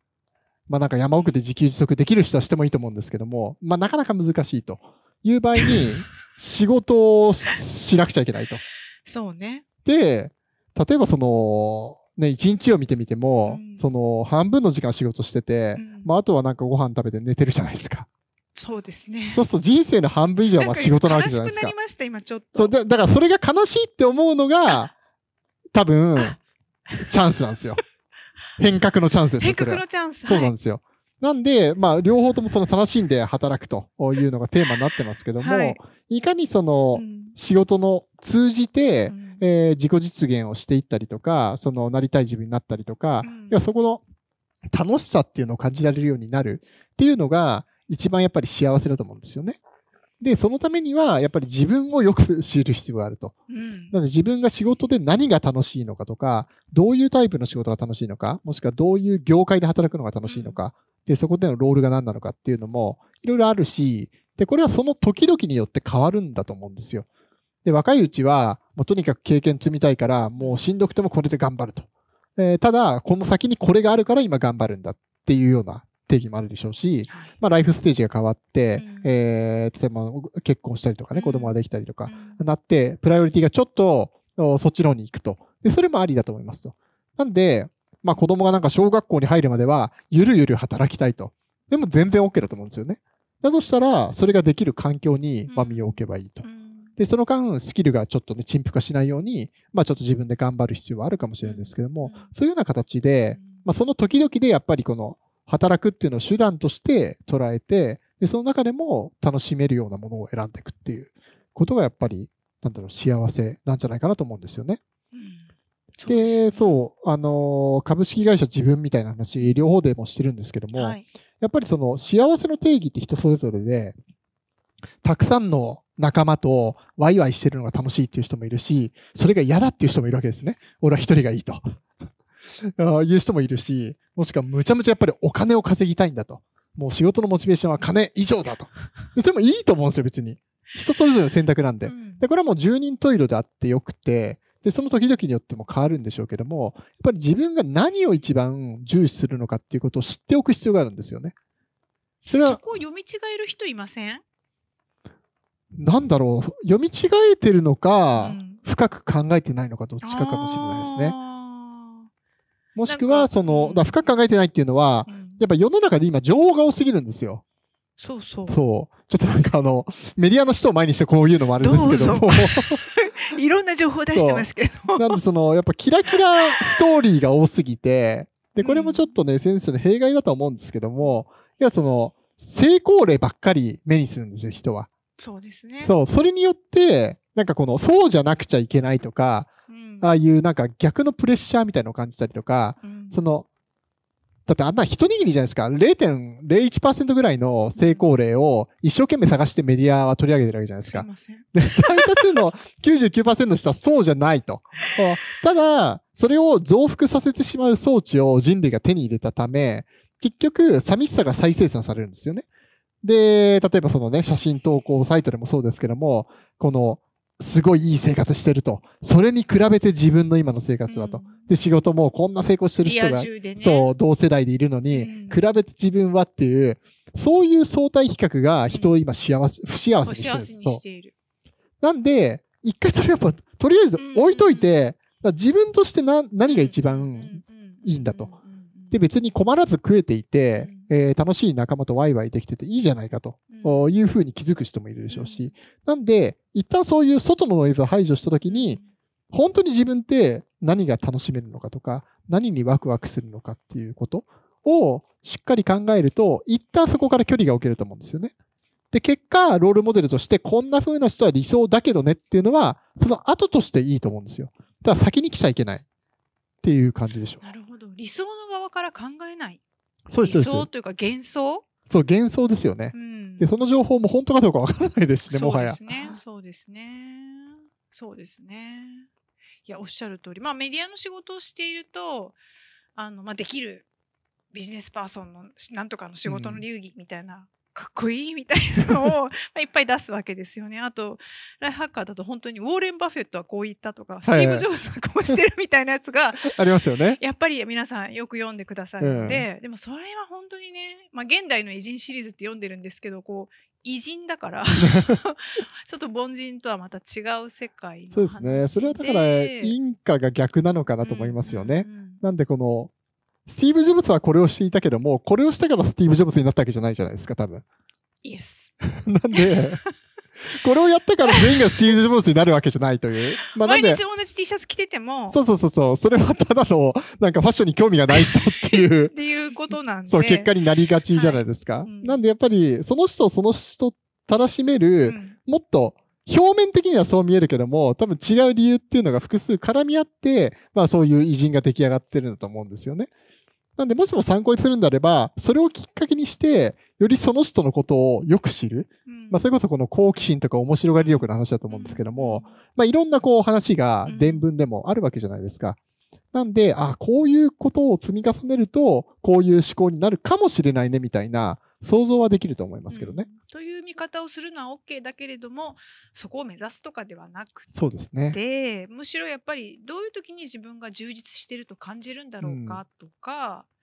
まあなんか山奥で自給自足できる人はしてもいいと思うんですけども、まあなかなか難しいという場合に、仕事をしなくちゃいけないと。そうね。で、例えばその、ね、一日を見てみても、うんその半分の時間仕事してて、うんまああとはなんかご飯食べて寝てるじゃないですか。そうですね。そうすると人生の半分以上はまあ仕事なわけじゃないですか悲しくなり。ました今ちょっと。そうだだからそれが悲しいって思うのが、多分、チャンスなんですよ。変革のチャンスですよ、変革。のチャンス。そうなんですよ。なんで、まあ、両方ともその楽しんで働くというのがテーマになってますけども、はいい、かにそのうん仕事の通じて、うんえー自己実現をしていったりとか、そのなりたい自分になったりとか、うんいやそこの楽しさっていうのを感じられるようになるっていうのが一番やっぱり幸せだと思うんですよね。で、そのためにはやっぱり自分をよく知る必要があると。うんなので自分が仕事で何が楽しいのかとか、どういうタイプの仕事が楽しいのか、もしくはどういう業界で働くのが楽しいのか、で、そこでのロールが何なのかっていうのもいろいろあるし、で、これはその時々によって変わるんだと思うんですよ。で、若いうちは、もうとにかく経験積みたいから、もうしんどくてもこれで頑張ると。えーただ、この先にこれがあるから今頑張るんだっていうような定義もあるでしょうし、はい。まあ、ライフステージが変わって、うん。えー例えば結婚したりとかね、うん。子供ができたりとか、うん。なって、プライオリティがちょっとおそっちの方に行くと。で、それもありだと思いますと。なんで、まあ子供がなんか小学校に入るまでは、ゆるゆる働きたいと。でも全然 OK だと思うんですよね。だとしたら、それができる環境に、まあ、身を置けばいいと。で、その間、スキルがちょっとね、陳腐化しないように、まあちょっと自分で頑張る必要はあるかもしれないんですけども、そういうような形で、まあその時々でやっぱりこの、働くっていうのを手段として捉えて、で、その中でも楽しめるようなものを選んでいくっていうことがやっぱり、なんだろう、幸せなんじゃないかなと思うんですよね。で、そう、あの、株式会社自分みたいな話、両方でもしてるんですけども、はい、やっぱりその幸せの定義って人それぞれで、たくさんの仲間とワイワイしてるのが楽しいっていう人もいるし、それが嫌だっていう人もいるわけですね。俺は一人がいいと。いう人もいるし、もしくはむちゃむちゃやっぱりお金を稼ぎたいんだと。もう仕事のモチベーションは金以上だと。でそれもいいと思うんですよ、別に。人それぞれの選択なんで。で、これはもう十人十色であってよくて、で、その時々によっても変わるんでしょうけども、やっぱり自分が何を一番重視するのかっていうことを知っておく必要があるんですよね。それは。そこを読み違える人いません？なんだろう、読み違えてるのか、うん、深く考えてないのかどっちかかもしれないですね。もしくは、その、だ深く考えてないっていうのは、うん、やっぱ世の中で今情報が多すぎるんですよ。そうそう。そう。ちょっとなんかあの、メディアの人を前にしてこういうのもあるんですけども。いろんな情報出してますけど。なんでその、やっぱキラキラストーリーが多すぎて、で、これもちょっとね、先生の弊害だと思うんですけども、いや、その、成功例ばっかり目にするんですよ、人は。そうですね。そう、それによって、なんかこの、そうじゃなくちゃいけないとか、うん、ああいうなんか逆のプレッシャーみたいなのを感じたりとか、うん、その、だってあんな一握りじゃないですか。0.01%ぐらいの成功例を一生懸命探してメディアは取り上げてるわけじゃないですか。すで、大多数の99%の人はそうじゃないと。ただ、それを増幅させてしまう装置を人類が手に入れたため、結局、寂しさが再生産されるんですよね。で、例えばそのね、写真投稿サイトでもそうですけども、この、すごいいい生活してると。それに比べて自分の今の生活はと。うん、で、仕事もこんな成功してる人が、ね、そう、同世代でいるのに、うん、比べて自分はっていう、そういう相対比較が人を今幸せ、不幸せにしてるんです。そう。なんで、一回それやっぱ、とりあえず置いといて、自分としてな何が一番いいんだと。で、別に困らず食えていて、えー、楽しい仲間とワイワイできてていいじゃないかというふうに気づく人もいるでしょうし、なんで、一旦そういう外のノイズを排除したときに、本当に自分って何が楽しめるのかとか、何にワクワクするのかっていうことをしっかり考えると、一旦そこから距離が置けると思うんですよね。で、結果、ロールモデルとして、こんな風な人は理想だけどねっていうのは、その後としていいと思うんですよ。だから先に来ちゃいけないっていう感じでしょう。なるほど。理想の側から考えない。そうです。理想というか幻想？そう、幻想ですよね。うん、で、その情報も本当かどうかわからないですしね、もはや。そうですね。そうですね。そうですね。いや、おっしゃる通り。まあ、メディアの仕事をしていると、あの、まあ、できるビジネスパーソンのなんとかの仕事の流儀みたいなかっこいいみたいなのを いっぱい出すわけですよね。あと、ライフハッカーだと本当にウォーレン・バフェットはこう言ったとか、スティーブ・ジョブズはこうしてるみたいなやつが、ありますよね。やっぱり皆さんよく読んでくださるので、うん、でもそれは本当にね、まあ、現代の偉人シリーズって読んでるんですけど、こう、偉人だから ちょっと凡人とはまた違う世界そうですね。それはだから、インカが逆なのかなと思いますよね。うんうんうん、なんでこの、スティーブ・ジョブズはこれをしていたけども、これをしたからスティーブ・ジョブズになったわけじゃないじゃないですか、多分。イエス。なんで、これをやったから全員がスティーブ・ジョブズになるわけじゃないという。まあ、毎日同じ T シャツ着てても。そうそうそうそう。それはただの、なんかファッションに興味がない人っていう。っていうことなんで。そう、結果になりがちじゃないですか。はいうん、なんでやっぱり、その人その人たらしめる、うん、もっと、表面的にはそう見えるけども、多分違う理由っていうのが複数絡み合って、まあそういう偉人が出来上がってるんだと思うんですよね。なんで、もしも参考にするんであれば、それをきっかけにして、よりその人のことをよく知る。うん、まあ、それこそこの好奇心とか面白がり力の話だと思うんですけども、まあ、いろんなこう話が伝聞でもあるわけじゃないですか。なんで、あ、こういうことを積み重ねると、こういう思考になるかもしれないね、みたいな、想像はできると思いますけどね。うん、という見方をするのは OK だけれどもそこを目指すとかではなくてそうですねでむしろやっぱりどういう時に自分が充実してると感じるんだろうかとか、うん、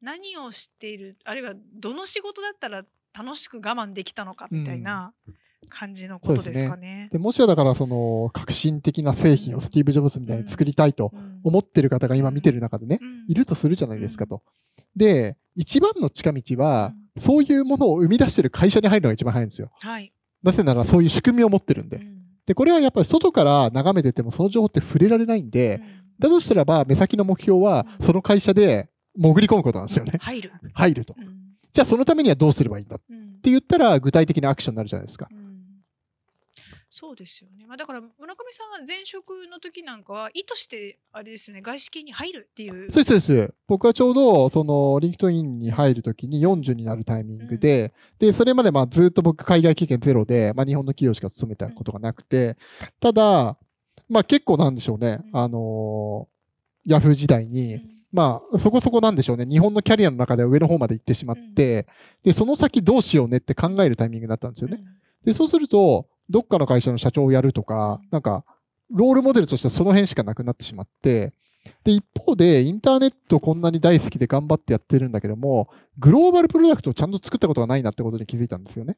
何をしているあるいはどの仕事だったら楽しく我慢できたのかみたいな、うん、感じのことですかね。でもしはだからその革新的な製品をスティーブ・ジョブズみたいに作りたいとうん思ってる方が今見てる中でね、うんいるとするじゃないですかと。で、一番の近道は、そういうものを生み出してる会社に入るのが一番早いんですよ。はい。なぜならそういう仕組みを持ってるんで。うんで、これはやっぱり外から眺めててもその情報って触れられないんで、だとしたらば目先の目標はうんその会社で潜り込むことなんですよね。入る。入ると。うんじゃあそのためにはどうすればいいんだっうんて言ったら具体的なアクションになるじゃないですか。うんそうですよね。まあ、だから村上さんは前職の時なんかは意図してあれですよね外資系に入るっていう。そうです、そうです。僕はちょうど、その、リンクトインに入るときに40になるタイミングで、で、それまでまあずっと僕海外経験ゼロで、まあ日本の企業しか勤めたことがなくて、ただ、まあ結構なんでしょうね、うんあのーヤフー時代うに、んまあそこそこなんでしょうね、日本のキャリアの中では上の方まで行ってしまって、で、その先どうしようねって考えるタイミングになったんですよね。で、そうすると、どっかの会社の社長をやるとか、なんか、ロールモデルとしてはその辺しかなくなってしまって、で、一方で、インターネットこんなに大好きで頑張ってやってるんだけども、グローバルプロダクトをちゃんと作ったことがないなってことに気づいたんですよね。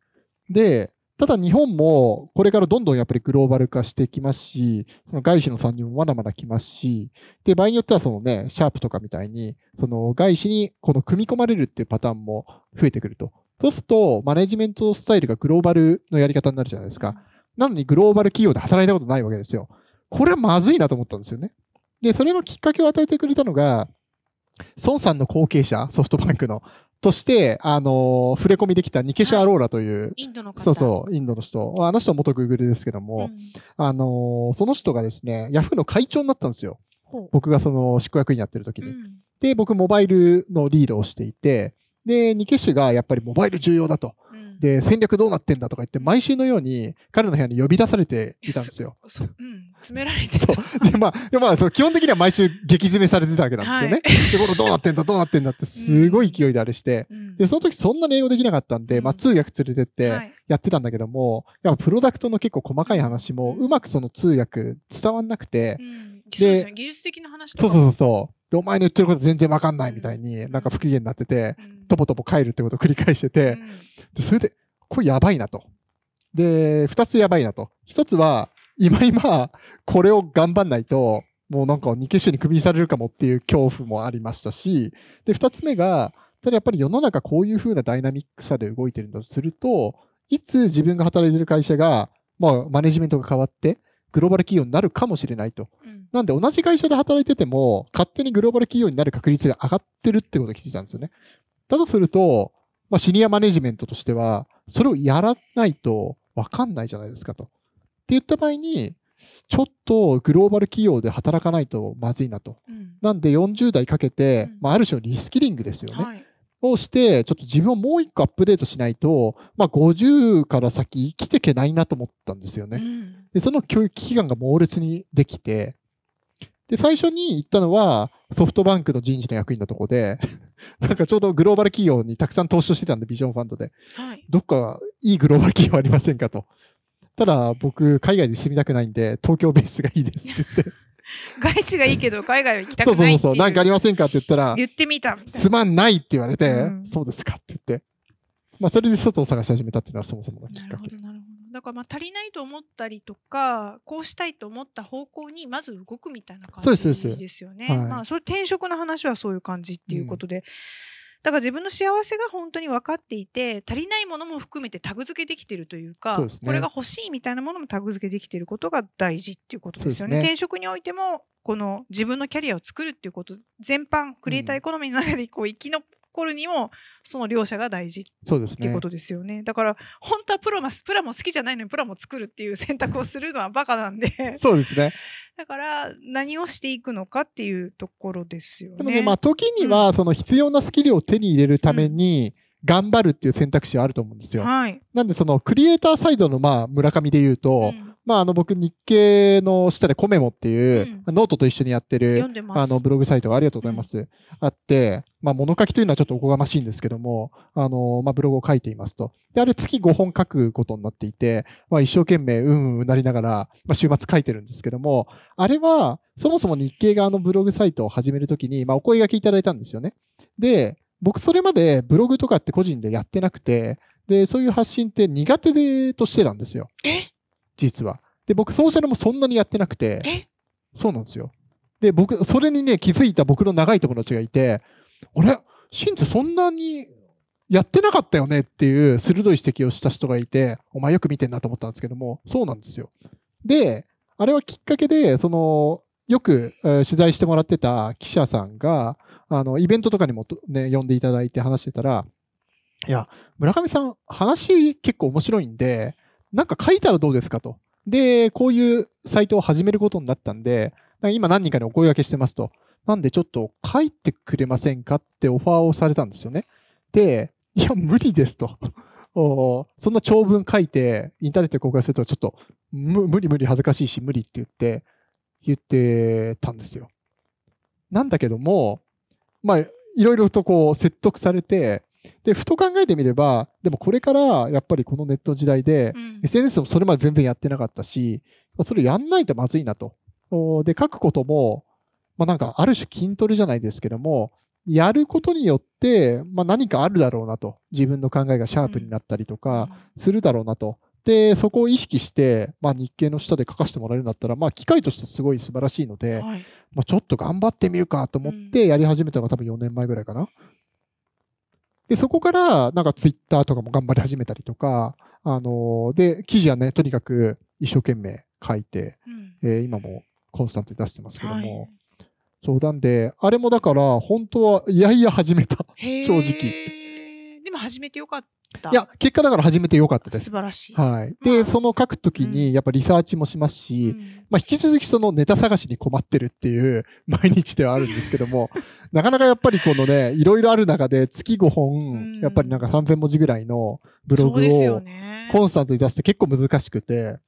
で、ただ日本もこれからどんどんやっぱりグローバル化してきますし、その外資の参入もまだまだ来ますし、で、場合によってはそのね、シャープとかみたいに、その外資にこの組み込まれるっていうパターンも増えてくると。そうすると、マネジメントスタイルがグローバルのやり方になるじゃないですか。なのにグローバル企業で働いたことないわけですよ。これはまずいなと思ったんですよね。で、それのきっかけを与えてくれたのが、孫さんの後継者、ソフトバンクの、として、あのー触れ込みできたニケシュ・アローラという、インドの方。そうそう、インドの人。あの人は元グーグルですけども、うんあのーその人がですね、ヤフーの会長になったんですよ。ほ僕がその執行役員やってる時に。ううんで、僕モバイルのリードをしていて、で、ニケシュがやっぱりモバイル重要だと。うんで、戦略どうなってんだとか言って、毎週のように彼の部屋に呼び出されていたんですよ。そう、うん、詰められてそた。う。で、まあ、でまあ、そう基本的には毎週激詰めされてたわけなんですよね。で、これどうなってんだ、どうなってんだって、すごい勢いであれして。うんで、その時そんなに英語できなかったんで、まあ、通訳連れてってはいやってたんだけども、やっぱプロダクトの結構細かい話も、うまくその通訳伝わんなくてう、んで技術的な話とかそうそうそうお前の言ってること全然わかんないみたいに、なんか不機嫌になってて、うんとぼとぼ帰るってことを繰り返してて、うんでそれで、これやばいなと。で、二つやばいなと。一つは、今今、これを頑張んないと、もうなんか二決勝にクビにされるかもっていう恐怖もありましたし、で、二つ目が、ただやっぱり世の中こういう風なダイナミックさで動いてるんだとすると、いつ自分が働いてる会社が、まあ、マネジメントが変わって、グローバル企業になるかもしれないと。うんなんで同じ会社で働いてても、勝手にグローバル企業になる確率が上がってるってことに気づいたんですよね。だとすると、まあ、シニアマネジメントとしては、それをやらないと分かんないじゃないですかと。って言った場合に、ちょっとグローバル企業で働かないとまずいなと。うんなんで40代かけてうん、まあ、ある種のリスキリングですよね。はいをして、ちょっと自分をもう一個アップデートしないと、まあ、50から先生きていけないなと思ったんですよね。うんで、その教育期間が猛烈にできて、で、最初に行ったのは、ソフトバンクの人事の役員のとこで、なんかちょうどグローバル企業にたくさん投資をしてたんで、ビジョンファンドで、はいどっかいいグローバル企業ありませんかと。ただ、僕、海外に住みたくないんで、東京ベースがいいですって言って、外資がいいけど海外は行きたそうくないそうそうそう、なんかありませんかって言ったら、言ってみたすまんないって言われて、うんそうですかって言って、まあ、それで外を探し始めたっていうのはそもそものきな。っかけなるほど。なるほど。だからまあ足りないと思ったりとかこうしたいと思った方向にまず動くみたいな感そうですそうですじですまあそれ転職の話はそういう感じっていうことで。だから自分の幸せが本当に分かっていて足りないものも含めてタグ付けできてるというかねこれが欲しいみたいなものもタグ付けできていることが大事っていうことですよね。ね転職においてもこの自分のキャリアを作るっていうこと全般クリエイターエコノミーの中でこう生き残るにもその両者が大事そうですねっていうこ。とですよね。だから本当はプロマスプラも好きじゃないのにプラも作るっていう選択をするのはバカなんでそうですね。だから何をしていくのかっていうところですよね。でもね、まあ、時には、その必要なスキルを手に入れるために、頑張るっていう選択肢はあると思うんですよ。はい。なんで、その、クリエイターサイドの、まあ、村上で言うと、うんまあ、あの、僕、日経の下で COMEMOっていう、ノートと一緒にやってる。あの、ブログサイトがありがとうございます。あって、まあ、物書きというのはちょっとおこがましいんですけども、あの、まあ、ブログを書いていますと。で、あれ月5本書くことになっていて、まあ、一生懸命、うんうんうなりながら、まあ、週末書いてるんですけども、あれは、そもそも日経側のブログサイトを始めるときに、まあ、お声掛けいただいたんですよね。で、僕それまでブログとかって個人でやってなくて、で、そういう発信って苦手でとしてたんですよ。え？実は。で、僕、ソーシャルもそんなにやってなくて、え？そうなんですよ。で、僕、それにね、気づいた僕の長い友達がいて、あれ？シンってそんなにやってなかったよねっていう鋭い指摘をした人がいて、お前よく見てんなと思ったんですけども、そうなんですよ。で、あれはきっかけで、その、よく、えー取材してもらってた記者さんが、あの、イベントとかにもとね、呼んでいただいて話してたら、いや、村上さん、話結構面白いんで、なんか書いたらどうですかと。で、こういうサイトを始めることになったんで、今何人かにお声掛けしてますと。なんでちょっと書いてくれませんかってオファーをされたんですよね。で、いや、無理ですと。そんな長文書いて、インターネットで公開するとちょっと、無理無理恥ずかしいし無理って言って、言ってたんですよ。なんだけども、まあ、いろいろとこう説得されて、で、ふと考えてみれば、でもこれからやっぱりこのネット時代で、うん SNS もそれまで全然やってなかったし、それやんないとまずいなと。おで、書くことも、まあなんかある種筋トレじゃないですけども、やることによって、まあ何かあるだろうなと。自分の考えがシャープになったりとか、するだろうなと。で、そこを意識して、まあ日経の下で書かせてもらえるんだったら、まあ機会としてすごい素晴らしいので、はいまあ、ちょっと頑張ってみるかと思ってやり始めたのが多分4年前ぐらいかな。で、そこからなんかツイッターとかも頑張り始めたりとか、あのーで、記事はね、とにかく一生懸命書いて、うん。えー今もコンスタントに出してますけども、はい。そうなんで、あれもだから、本当はいやいや始めた。正直。でも始めてよかった。いや、結果だから始めてよかったです素。晴らしい。はい。で、まあその書くときに、やっぱリサーチもしますし、うんまあ、引き続きそのネタ探しに困ってるっていう 毎日ではあるんですけども、なかなかやっぱりこのね、いろいろある中で月5う本、んやっぱりなんか3000文字ぐらいのブログをね。コンスタントに出すって結構難しくて、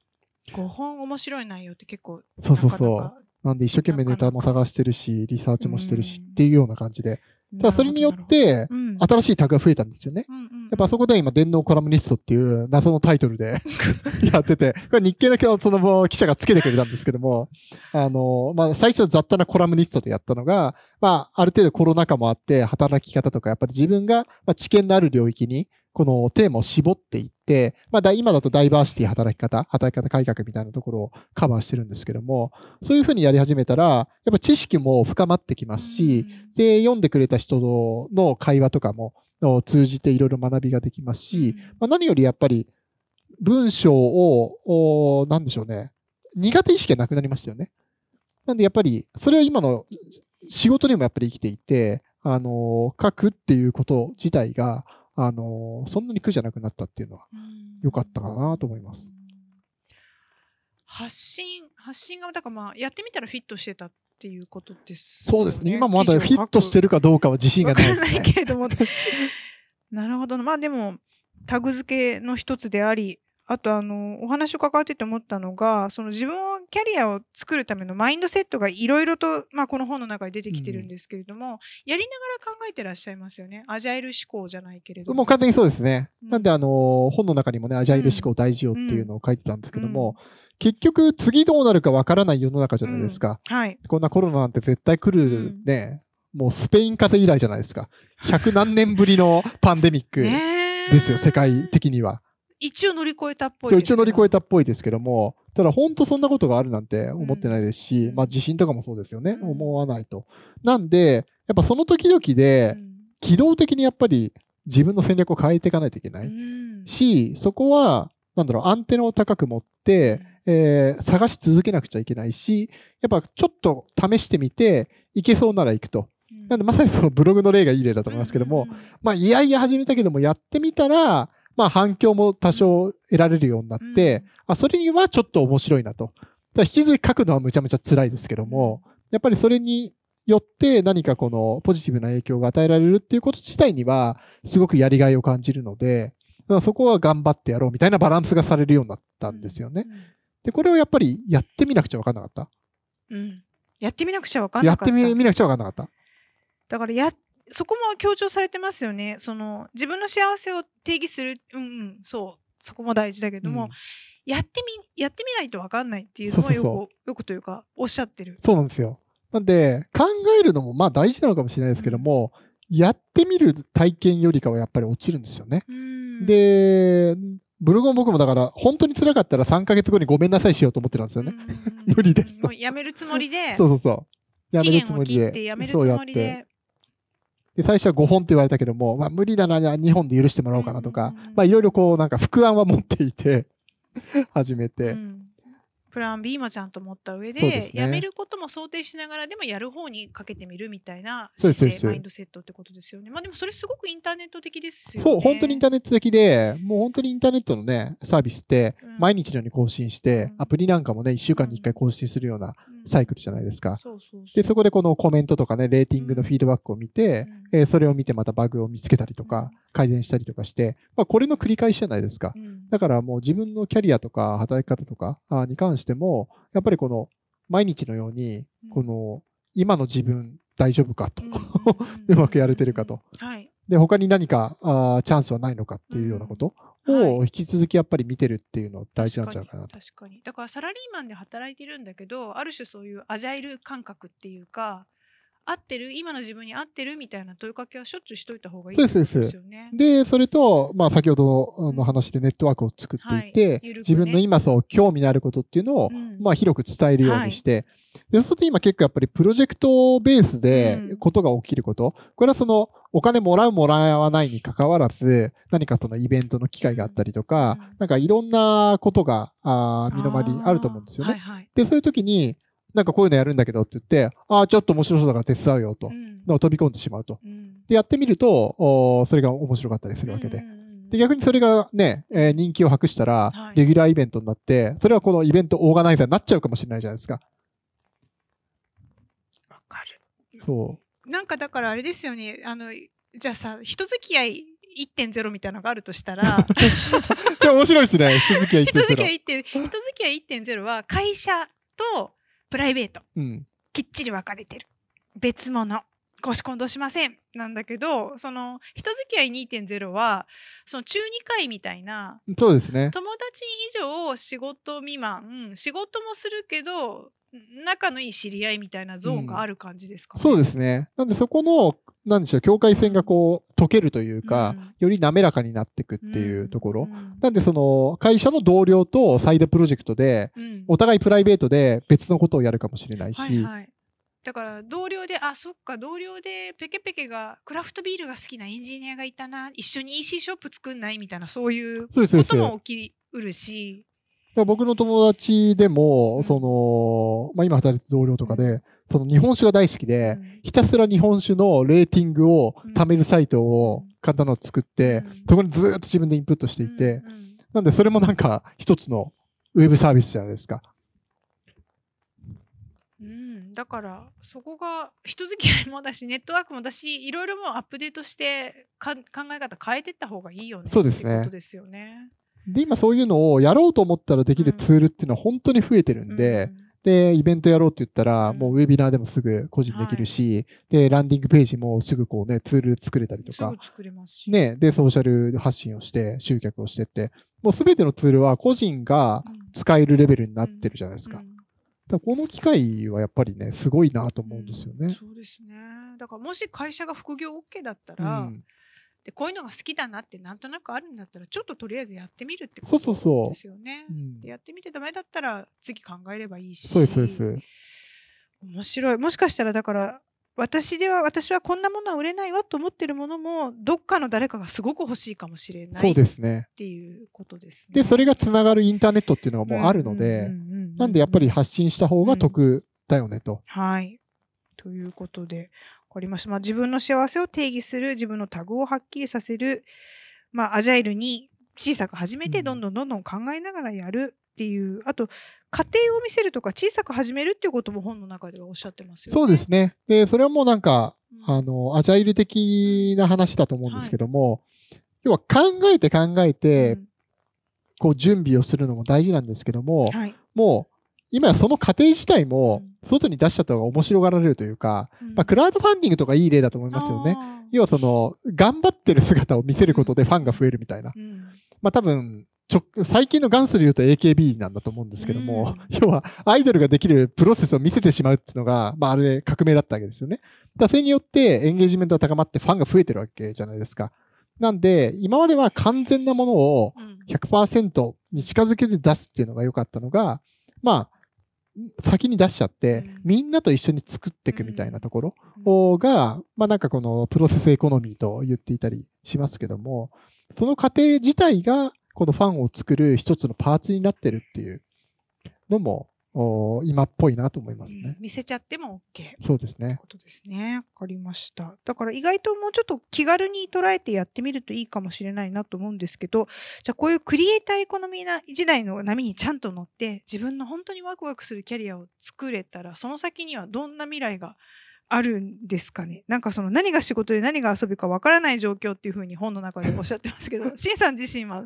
5本面白い内容って結構そうそうそう。なんで一生懸命ネタも探してるし、リサーチもしてるしうんっていうような感じで。ただそれによっ、て、うん。新しいタグが増えたんですよね。うんうん。うんやっぱそこで今、電脳コラムニストっていう謎のタイトルで やってて、これ日経のその記者がつけてくれたんですけども、あの、まあ、最初雑多なコラムニストでやったのが、まあ、ある程度コロナ禍もあって、働き方とか、やっぱり自分が、まあ、知見のある領域に、このテーマを絞っていって、まあ、だ今だとダイバーシティ働き方、働き方改革みたいなところをカバーしてるんですけども、そういうふうにやり始めたら、やっぱ知識も深まってきますし、で、読んでくれた人の会話とかもを通じていろいろ学びができますし、まあ、何よりやっぱり文章を、おなんでしょうね、苦手意識がなくなりましたよね。なんでやっぱり、それは今の仕事にもやっぱり生きていて、あの書くっていうこと自体が、あのそんなに苦じゃなくなったっていうのは良かったかなと思います。発信発信がだからまあやってみたらフィットしてたっていうことですそうですね。今もまだフィットしてるるかどうかは自信がないです わかんないね。けれどもなるほどなまあでもタグ付けの一つでありあとあのお話を関わってて思ったのがその自分をキャリアを作るためのマインドセットがいろいろと、まあ、この本の中に出てきてるんですけれども、やりながら考えてらっしゃいますよね。アジャイル思考じゃないけれども。う完全にそうですね。うん。なんで、あの本の中にもね、アジャイル思考大事よっていうのを書いてたんですけども、結局、次どうなるかわからない世の中じゃないですか。はい。こんなコロナなんて絶対来るね、もうスペイン風邪以来じゃないですか。100何年ぶりのパンデミックですよ、世界的には。一応乗り越えたっぽい一応乗り越えたたっぽいですけども、ただ本当そんなことがあるなんて思ってないですし、うん。まあ地震とかもそうですよね、うん。思わないと。なんで、やっぱその時々で、機動的にやっぱり自分の戦略を変えていかないといけない。し、そこは、なんだろう、アンテナを高く持って、えー探し続けなくちゃいけないし、やっぱちょっと試してみて、いけそうなら行くと。なんでまさにそのブログの例がいい例だと思いますけども、まあ、いやいや始めたけども、やってみたら、まあ、反響も多少得られるようになって、あ、それにはちょっと面白いなと。だ引き続き書くのはむちゃむちゃ辛いですけども、やっぱりそれによって何かこのポジティブな影響が与えられるっていうこと自体には、すごくやりがいを感じるので、だからそこは頑張ってやろうみたいなバランスがされるようになったんですよね。で、これをやっぱりやってみなくちゃ分かんなかった？うんうんやってみなくちゃ分かんなかったやってみ見なくちゃ分かんなかった？だからやそこも強調されてますよねその自分の幸せを定義するうんうんそうそこも大事だけども、うんやってみやってみないと分かんないっていうのはよくよくというかおっしゃってる。そうなんですよ。なんで、考えるのもまあ大事なのかもしれないですけども、やってみる体験よりかはやっぱり落ちるんですよね。うんうん、で、ブログも僕もだから、本当に辛かったら3ヶ月後にごめんなさいしようと思ってたんですよね。うんうんうん 無理ですとやめるつもりで、そうそうそう。やめるつもりで切ってやめ。るつそうやって。で。で、最初は5本って言われたけども、まあ無理だな、じゃあ2本で許してもらおうかなとかまあいろいろこうなんか副案は持っていて、始めうて。んプラン B もちゃんと持った上でですね。やめることも想定しながらでもやる方にかけてみるみたいな姿勢マインドセットってことですよね。まあでもそれすごくインターネット的ですよね。そう、本当にインターネット的で、もう本当にインターネットのね、サービスってうん。毎日のように更新して、うん。アプリなんかもね、1週間に1回更新するようなうん。サイクルじゃないですか。で、そこでこのコメントとかね、レーティングのフィードバックを見て、うん。えーそれを見てまたバグを見つけたりとか、改善したりとかして、まあこれの繰り返しじゃないですか。うん。だからもう自分のキャリアとか働き方とかあに関しても、やっぱりこの毎日のようにう、ん。この今の自分大丈夫かと。うまくやれてるかと。はい。で、他に何かあーチャンスはないのかっていうようなことはい。を引き続きやっぱり見てるっていうの大事なんじゃないかな確かに。だからサラリーマンで働いてるんだけどある種そういうアジャイル感覚っていうか合ってる？今の自分に合ってる？みたいな問いかけはしょっちゅうしといた方がいいですよね。で、それと、まあ先ほどの話でネットワークを作っていて、はい。緩くね。自分の今そう興味のあることっていうのを、うん。まあ広く伝えるようにして、で、そうすると今結構やっぱりプロジェクトベースでうん。ことが起きること、これはそのお金もらうもらわないに関わらず、何かそのイベントの機会があったりとか、うん。なんかいろんなことが、あー身の回りにあると思うんですよね。はいはい。で、そういう時に、なんかこういうのやるんだけどって言って、ああ、ちょっと面白そうだから手伝うよと、うんのを飛び込んでしまうと。うんで、やってみると、おーそれが面白かったりするわけで。で、逆にそれがね、えー人気を博したらはい、レギュラーイベントになって、それはこのイベントオーガナイザーになっちゃうかもしれないじゃないですか。わかるそなんかだからあれですよねあのじゃあさ人付き合い1.0みたいなのがあるとしたら 面白いですね。人付き合い人付き合1.0。い1.0人付き合い1.0は会社とプライベートうん。きっちり分かれてる別物公私混同しませんなんだけどその人付き合い2.0はその中2回みたいなそうですね。友達以上仕事未満仕事もするけど仲のいい知り合いみたいなゾーンがある感じですかね。そうですね。なんでそこの、なんでしょう、境界線がこう、解けるというか、うんより滑らかになっていくっていうところ。うんなんでその、会社の同僚とサイドプロジェクトで、うんお互いプライベートで別のことをやるかもしれないし、はいはい、だから同僚であそっか同僚でペケペケがクラフトビールが好きなエンジニアがいたな一緒に EC ショップ作んないみたいなそういう。ことも起きうるし、僕の友達でも、うん。その、まあ、今働いてる同僚とかで、その日本酒が大好きで、うん。ひたすら日本酒のレーティングを貯めるサイトをうん簡単なのを作って、うん。そこにずーっと自分でインプットしていて、なんでそれもなんか一つのウェブサービスじゃないですか。うん、だからそこが人付き合いもだしネットワークもだしいろいろもうアップデートしてか考え方変えてった方がいいよねそうですねとですよね。で、今そういうのをやろうと思ったらできるツールっていうのは本当に増えてるんで、で、イベントやろうって言ったら、うん。もうウェビナーでもすぐ個人できるし、で、ランディングページもすぐこうね、ツール作れたりとか。ね、で、ソーシャル発信をして、集客をしてって、もうすべてのツールは個人がうん。使えるレベルになってるじゃないですか。この機会はやっぱりね、すごいなと思うんですよね。そうですね。だからもし会社が副業 OK だったうら、ん。でこういうのが好きだなってなんとなくあるんだったらちょっととりあえずやってみるってこそうそうとそうですよね。うんでやってみてダメだったら次考えればいいし。そうです、そうです。面白い。もしかしたらだから私では私はこんなものは売れないわと思ってるものもどっかの誰かがすごく欲しいかもしれないそうっですね。ていうことですね。で、それがつながるインターネットっていうのがもうあるので、なんでやっぱり発信した方が得だよねと。はい。ということで、わかりました。まあ、自分の幸せを定義する、自分のタグをはっきりさせる、まあ、アジャイルに小さく始めて、うんどんどんどんどん考えながらやるっていう、あと、過程を見せるとか、小さく始めるっていうことも本の中ではおっしゃってますよね。そうですね。で、それはもうなんか、うんあの、アジャイル的な話だと思うんですけども、要は考えて考えて、こう準備をするのも大事なんですけどもうん、はい。もう、今その過程自体もうん外に出しちゃった方が面白がられるというか、まあ、クラウドファンディングとかいい例だと思いますよね。要はその、頑張ってる姿を見せることでファンが増えるみたいな。うんまあ多分、ちょ最近の元祖で言うと AKB なんだと思うんですけども、要はアイドルができるプロセスを見せてしまうっていうのが、まああれ革命だったわけですよね。だそれによってエンゲージメントが高まってファンが増えてるわけじゃないですか。なんで、今までは完全なものをうん100%に近づけて出すっていうのが良かったのが、まあ、先に出しちゃってうん、みんなと一緒に作っていくみたいなところうん。が、まあなんかこのプロセスエコノミーと言っていたりしますけども、その過程自体がこのファンを作る一つのパーツになってるっていうのも、お今っぽいなと思いますうんね。見せちゃっても OK。そうですね。ことですね。わかりました。だから意外ともうちょっと気軽に捉えてやってみるといいかもしれないなと思うんですけど、じゃあこういうクリエイターエコノミーな時代の波にちゃんと乗って、自分の本当にワクワクするキャリアを作れたら、その先にはどんな未来があるんですかね。なんかその何が仕事で何が遊びかわからない状況っていうふうに本の中でおっしゃってますけど、シンさん自身は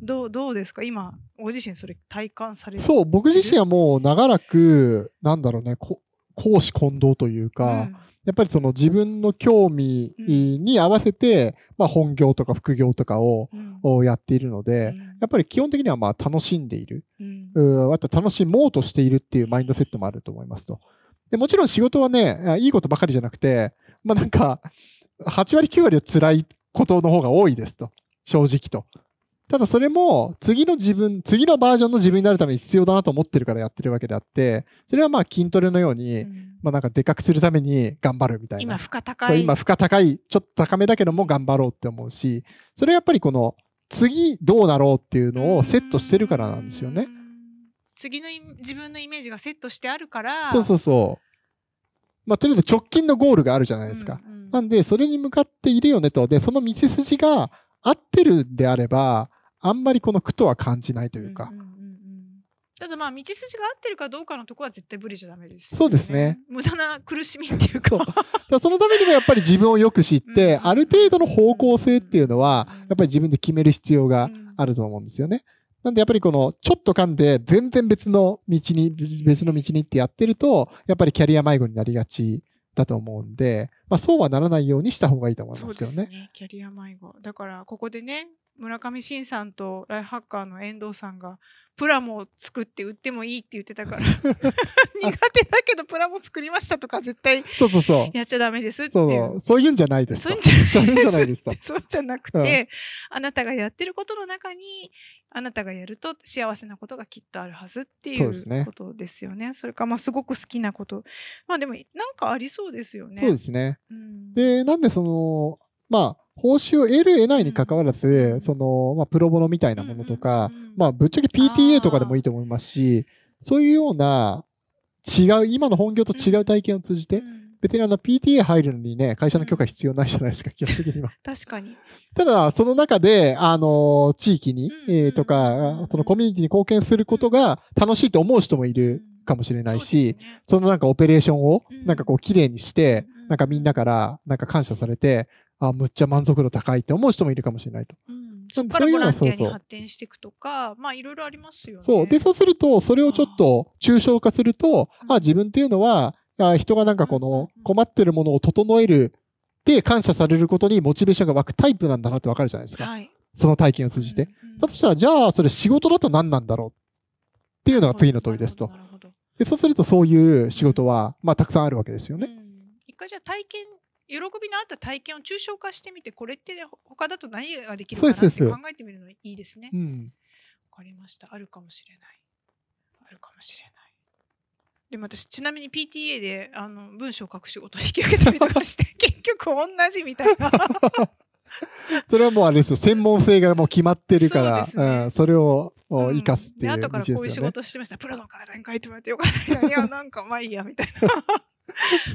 どうどうですか？今、ご自身それ体感される？そう、僕自身はもう長らく、なんだろうね、こ公私混同というか、やっぱりその自分の興味に合わせて、まあ本業とか副業とかをうんうん。をやっているので、うん。やっぱり基本的にはまあ楽しんでいる。うん。うんあと楽しもうとしているっていうマインドセットもあると思いますと。でもちろん仕事はね、あいいことばかりじゃなくて、まあなんか、8割9割は辛いことの方が多いですと。正直と。ただそれも次の自分、次のバージョンの自分になるために必要だなと思ってるからやってるわけであって、それはまあ筋トレのように、うんまあなんかでかくするために頑張るみたい今、な。負荷高い。そう今負荷高い、ちょっと高めだけども頑張ろうって思うし、それはやっぱりこの次どうなろうっていうのをセットしてるからなんですよね。うん。次のイ自分のイメージがセットしてあるから。そうそうそう。まあとりあえず直近のゴールがあるじゃないですか。うんうんなんでそれに向かっているよねと。で、その道筋が合ってるんであれば、あんまりこの苦とは感じないというかん。んうんうんただまあ道筋が合ってるかどうかのとこは絶対ブレちゃダメですよ、そうですね。無駄な苦しみっていうか。そのためにもやっぱり自分をよく知って、うんある程度の方向性っていうのはうん、やっぱり自分で決める必要がうんあると思うんですよね。なんでやっぱりこのちょっと噛んで全然別の道に、別の道にってやってると、やっぱりキャリア迷子になりがちだと思うんで、まあそうはならないようにした方がいいと思いそうますけどね。ですね。キャリア迷子。だからここでね、村上信さんとライフハッカーの遠藤さんがプラモを作って売ってもいいって言ってたから 苦手だけどプラモ作りましたとか絶対そうそうそう。やっちゃダメですってそいうう。そういうんじゃないですとそういうん。じゃないですとそうじゃなくて、うんあなたがやってることの中にあなたがやると幸せなことがきっとあるはずっていそうことですよね。それかまあすごく好きなこと。まあでもなんかありそうですよね。そうですね。うんで、なんでその、まあ、報酬を得る得ないに関わらず、うんその、まあ、プロボノみたいなものとか、うんうんうんうんまあ、ぶっちゃけ PTA とかでもいいと思いますし、そういうような、違う、今の本業と違う体験を通じて、うん別にあの PTA 入るのにね、会社の許可必要ないじゃないですか、基本的には。確かに。ただ、その中で、あの、地域に、うんえーとか、そのコミュニティに貢献することが楽しいと思う人もいるかもしれないし、そのなんかオペレーションをうんなんかこう綺麗にしてうん、なんかみんなからなんか感謝されて、あ、むっちゃ満足度高いって思う人もいるかもしれないと。うんそこからボランティアそうそうに発展していくとか、まあいろいろありますよね。そう。で、そうすると、それをちょっと抽象化すると、うんあ、自分っていうのは、あ人がなんかこの困ってるものを整えるで感謝されることにモチベーションが湧くタイプなんだなってわかるじゃないですか。はい。その体験を通じて。うんうんだとしたら、じゃあ、それ仕事だと何なんだろうっていうのが次の問いですとな。るほど。なるで、そうするとそういう仕事は、まあ、たくさんあるわけですよね。一回じゃあ体験、喜びのあった体験を抽象化してみて、これって他だと何ができるかなって考えてみるのいいですね。わうん。かりました。あるかもしれない。あるかもしれない。でも私、ちなみに PTA であの文章を書く仕事を引き受けたりとかして、結局同じみたいな。それはもうあれですよ。専門性がもう決まってるから、そねうん、それをうん生かすっていうで道ですよね。後からこういう仕事してました。プロの体に書いてもらってよかったよ。いや、なんかまあいいや、みたいな。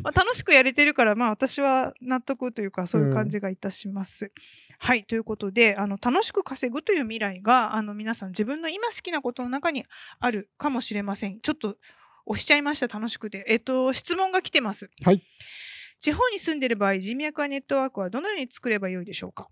まあ楽しくやれてるから、まあ私は納得というか、そういう感じがいたします。はい。ということで、あの、楽しく稼ぐという未来が、あの、皆さん自分の今好きなことの中にあるかもしれません。ちょっと押しちゃいました。楽しくて。えっと、質問が来てます。はい。地方に住んでる場合、人脈やネットワークはどのように作ればよいでしょうか？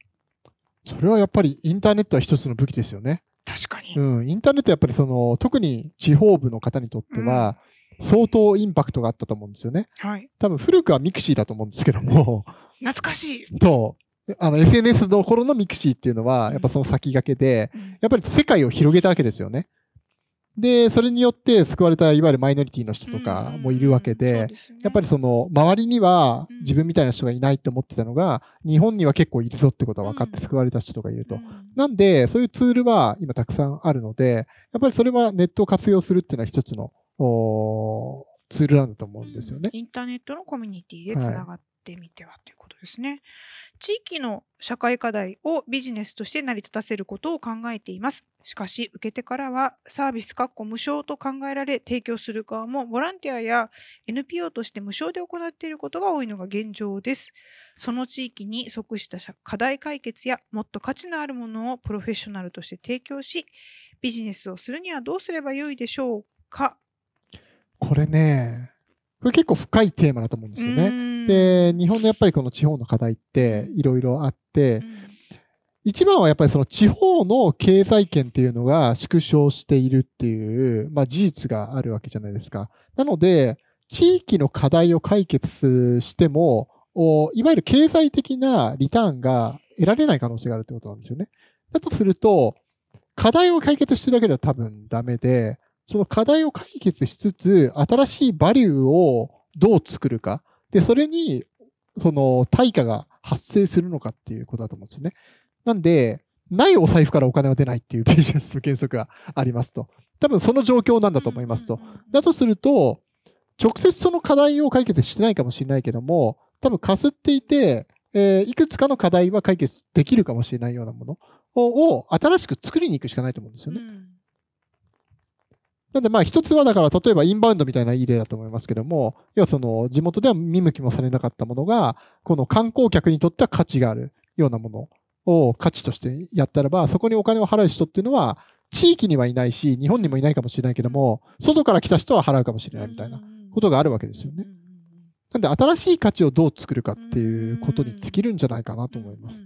それはやっぱりインターネットは一つの武器ですよね。確かに。うん。インターネットやっぱりその、特に地方部の方にとっては、相当インパクトがあったと思うんですよね。はい。多分古くはミクシーだと思うんですけども、懐かしい。と、あの SNS の頃のミクシーっていうのは、やっぱその先駆けで、うんやっぱり世界を広げたわけですよね。で、それによって救われたいわゆるマイノリティの人とかもいるわけで、やっぱりその周りには自分みたいな人がいないって思ってたのが、日本には結構いるぞってことが分かって救われた人とかいると。なんで、そういうツールは今たくさんあるので、やっぱりそれはネットを活用するっていうのは一つのツールなんだと思うんですよね。インターネットのコミュニティでつながってみてはということですね。地域の社会課題をビジネスとして成り立たせることを考えています。しかし、受け手からはサービス確保（無償と考えられ、提供する側もボランティアや NPO として無償で行っていることが多いのが現状です。その地域に即した課題解決やもっと価値のあるものをプロフェッショナルとして提供し、ビジネスをするにはどうすればよいでしょうか？これね、これ結構深いテーマだと思うんですよね。で、日本のやっぱりこの地方の課題っていろいろあって、一番はやっぱりその地方の経済圏っていうのが縮小しているっていう、まあ事実があるわけじゃないですか。なので、地域の課題を解決しても、いわゆる経済的なリターンが得られない可能性があるってことなんですよね。だとすると、課題を解決してるだけでは多分ダメで、その課題を解決しつつ、新しいバリューをどう作るか。で、それに、その、対価が発生するのかっていうことだと思うんですよね。なんで、ないお財布からお金は出ないっていうビジネスの原則がありますと。多分その状況なんだと思いますと。だとすると、直接その課題を解決してないかもしれないけども、多分かすっていて、えー、いくつかの課題は解決できるかもしれないようなものを新しく作りに行くしかないと思うんですよね。うんなんでまあ一つはだから例えばインバウンドみたいないい例だと思いますけども、要はその地元では見向きもされなかったものが、この観光客にとっては価値があるようなものを価値としてやったらば、そこにお金を払う人っていうのは、地域にはいないし、日本にもいないかもしれないけども、外から来た人は払うかもしれないみたいなことがあるわけですよね。なんで新しい価値をどう作るかっていうことに尽きるんじゃないかなと思います。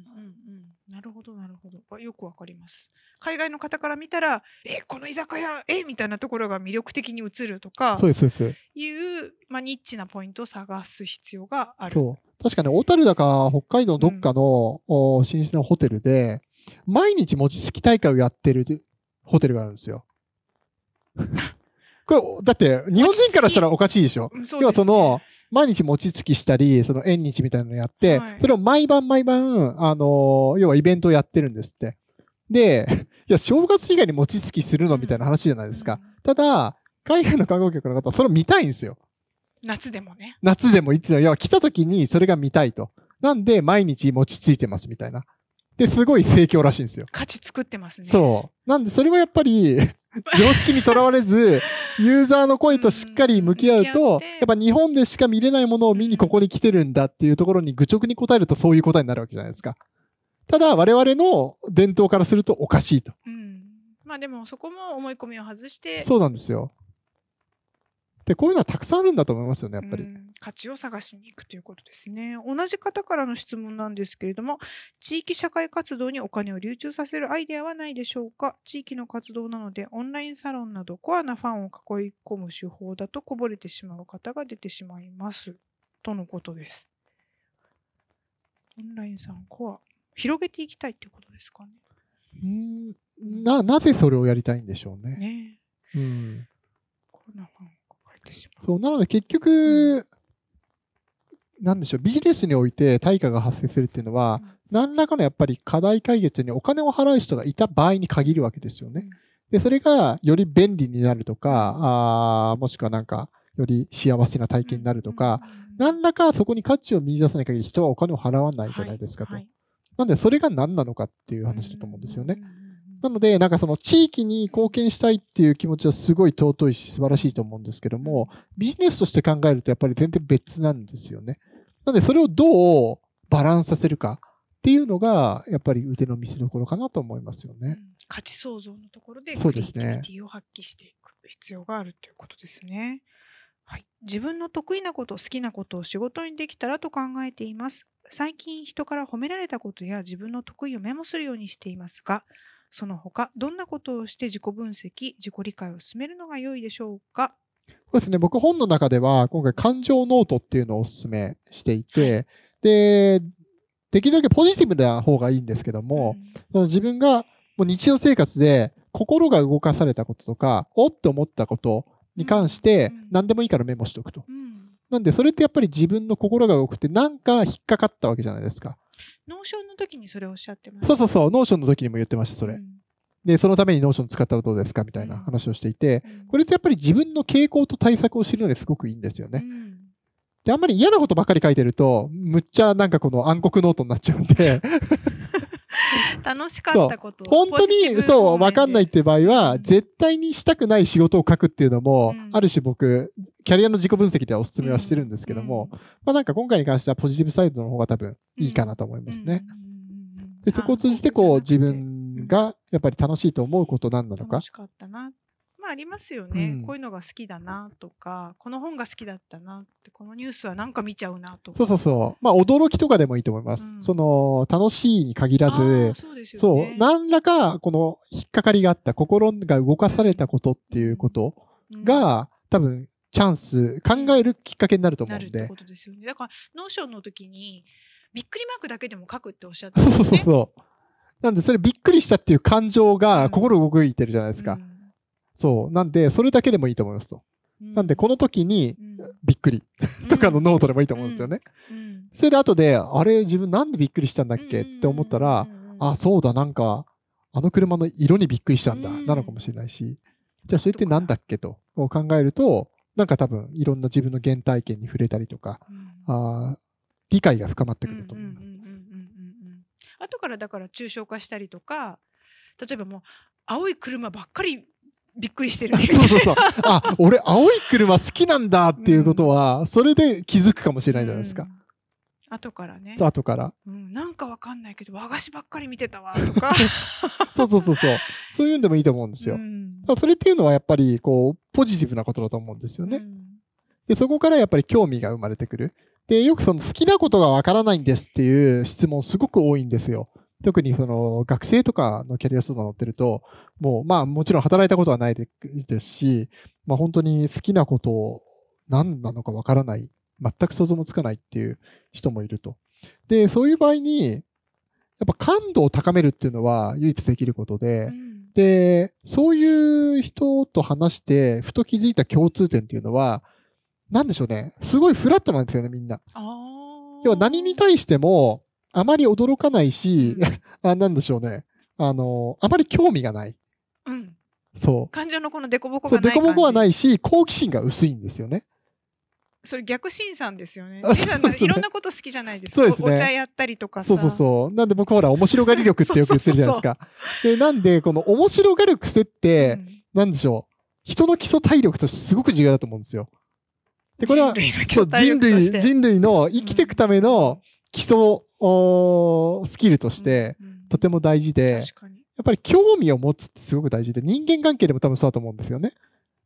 なるほど、なるほど。よくわかります。海外の方から見たら、え、この居酒屋、え？みたいなところが魅力的に映るとか、そうです、そうです。いう、まあ、ニッチなポイントを探す必要がある。そう。確かに、小樽だか、北海道どっかの、うん、老舗のホテルで、毎日餅つき大会をやってるホテルがあるんですよ。これ、だって、日本人からしたらおかしいでしょ？ね、要はその、毎日餅つきしたり、その縁日みたいなのやって、はい、それを毎晩毎晩、あのー、要はイベントをやってるんですって。で、いや、正月以外に餅つきするのみたいな話じゃないですか。ただ、海外の観光客の方はそれを見たいんですよ。夏でもね。夏でもいつでも、いや、来た時にそれが見たいと。なんで、毎日餅ついてますみたいな。で、すごい盛況らしいんですよ。価値作ってますね。そう。なんで、それはやっぱり 常識にとらわれず、ユーザーの声としっかり向き合うと、やっぱ日本でしか見れないものを見にここに来てるんだっていうところに愚直に答えるとそういう答えになるわけじゃないですか。ただ、我々の伝統からするとおかしいと。うん。まあでも、そこも思い込みを外して。そうなんですよ。で、こういうのはたくさんあるんだと思いますよね、やっぱり。価値を探しに行くということですね。同じ方からの質問なんですけれども、地域社会活動にお金を流通させるアイデアはないでしょうか？地域の活動なので、オンラインサロンなどコアなファンを囲い込む手法だとこぼれてしまう方が出てしまいます。とのことです。オンラインサロン、コア、広げていきたいっていうことですかね。うんな、なぜそれをやりたいんでしょうね。ねうん。そう、なので結局、うん、なんでしょう、ビジネスにおいて対価が発生するっていうのは、うん、何らかのやっぱり課題解決にお金を払う人がいた場合に限るわけですよね。で、それがより便利になるとか、あもしくはなんか、より幸せな体験になるとか、何らかそこに価値を見出さない限り人はお金を払わないじゃないですかと。はいはい、なんで、それが何なのかっていう話だと思うんですよね。なので、なんかその地域に貢献したいっていう気持ちはすごい尊いし素晴らしいと思うんですけども、ビジネスとして考えるとやっぱり全然別なんですよね。なので、それをどうバランスさせるかっていうのが、やっぱり腕の見せ所かなと思いますよね。うん、価値創造のところでクリエイティビティを発揮していく必要があるということですね。はい、自分の得意なこと、好きなことを仕事にできたらと考えています。最近人から褒められたことや自分の得意をメモするようにしていますが、その他、どんなことをして自己分析、自己理解を進めるのが良いでしょうか？そうですね。僕本の中では、今回感情ノートっていうのをお勧めしていて、で、できるだけポジティブな方がいいんですけども、うん、自分がもう日常生活で、心が動かされたこととか、おって思ったことに関してうん、何でもいいからメモしておくと。うんなんで、それってやっぱり自分の心が動くって、なんか引っかかったわけじゃないですか。Notionの時にそれをおっしゃってました。そうそうそう、 Notionの時にも言ってました、それ。うん。で、そのために Notion使ったらどうですかみたいな話をしていて、うん。これってやっぱり自分の傾向と対策を知るのですごくいいんですよね。うん。で、あんまり嫌なことばっかり書いてると、むっちゃなんかこの暗黒ノートになっちゃうんで、楽しかったこと。本当にそう、わかんないって場合は、うん。絶対にしたくない仕事を書くっていうのも、うん。ある種僕、キャリアの自己分析ではお勧めはしてるんですけども、まあなんか今回に関してはポジティブサイドの方が多分いいかなと思いますね。で、そこを通じてこう自分がやっぱり楽しいと思うことなんなのか。楽。しかったな。まあありますよね、うんこういうのが好きだなとか、この本が好きだったなって、このニュースはなんか見ちゃうなとか。そうそうそう。まあ驚きとかでもいいと思います。うんその、楽しいに限らずそうですよそう、ね。何らかこの引っかかりがあった、心が動かされたことっていうことうんが、多分チャンス、考えるきっかけになると思うんですよね。だから、 Notionの時に、びっくりマークだけでも書くっておっしゃってそうたよね。そうそうそう。なんで、それびっくりしたっていう感情うんが心動いてるじゃないですか。そう。なんで、それだけでもいいと思いますと。うん。なんで、この時にうん。びっくり。とかのノートでもいいと思うんですよね。うん。それで後で、あれ、自分なんでびっくりしたんだっけ？って思ったら、、あ、そうだ、なんか、あの車の色にびっくりしたんだ、うん。なのかもしれないし、じゃあそれってなんだっけ？と考えると、なんか多分いろんな自分の原体験に触れたりとか、うん。あー理解が深まってくると思う。うんうんうんうんうんうんうん。後からだから抽象化したりとか例えばもう青い車ばっかりびっくりしてるね そうそうそう。あ、俺青い車好きなんだっていうことは、それで気づくかもしれないじゃないですか。うん後からね後から。うん、なんかわかんないけど和菓子ばっかり見てたわとか そうそうそうそう。そういうんでもいいと思うんですよ。うんそれっていうのはやっぱりこう、ポジティブなことだと思うんですよね。うんで、そこからやっぱり興味が生まれてくる。で、よくその好きなことがわからないんですっていう質問すごく多いんですよ。特にその学生とかのキャリア相談乗ってると、もうまあもちろん働いたことはないでですし、まあ本当に好きなことを何なのかわからない、全く想像もつかないっていう人もいると。で、そういう場合に、やっぱ感度を高めるっていうのは唯一できることで、うんで、そういう人と話して、ふと気づいた共通点っていうのは、なんでしょうね。すごいフラットなんですよね、みんな。要は何に対しても、あまり驚かないしうん、あなんでしょうね。あの、あまり興味がない。うんそ感情のこのデコボコう。そう、がないデコボコはないいし、好奇心が薄いんですよね。それ逆審査ですよねあリさんですねいろんなこと好きじゃないですかそうですねお茶やったりとかさそうそうそう。なんで僕ほら、面白がり力ってよく言ってるじゃないですか。で、なんで、この面白がる癖って、うんなんでしょう。人の基礎体力としてすごく重要だと思うんですよ。で、これは、人類人類、の生きていくための基礎スキルとして、とても大事で、やっぱり興味を持つってすごく大事で、人間関係でも多分そうだと思うんですよね。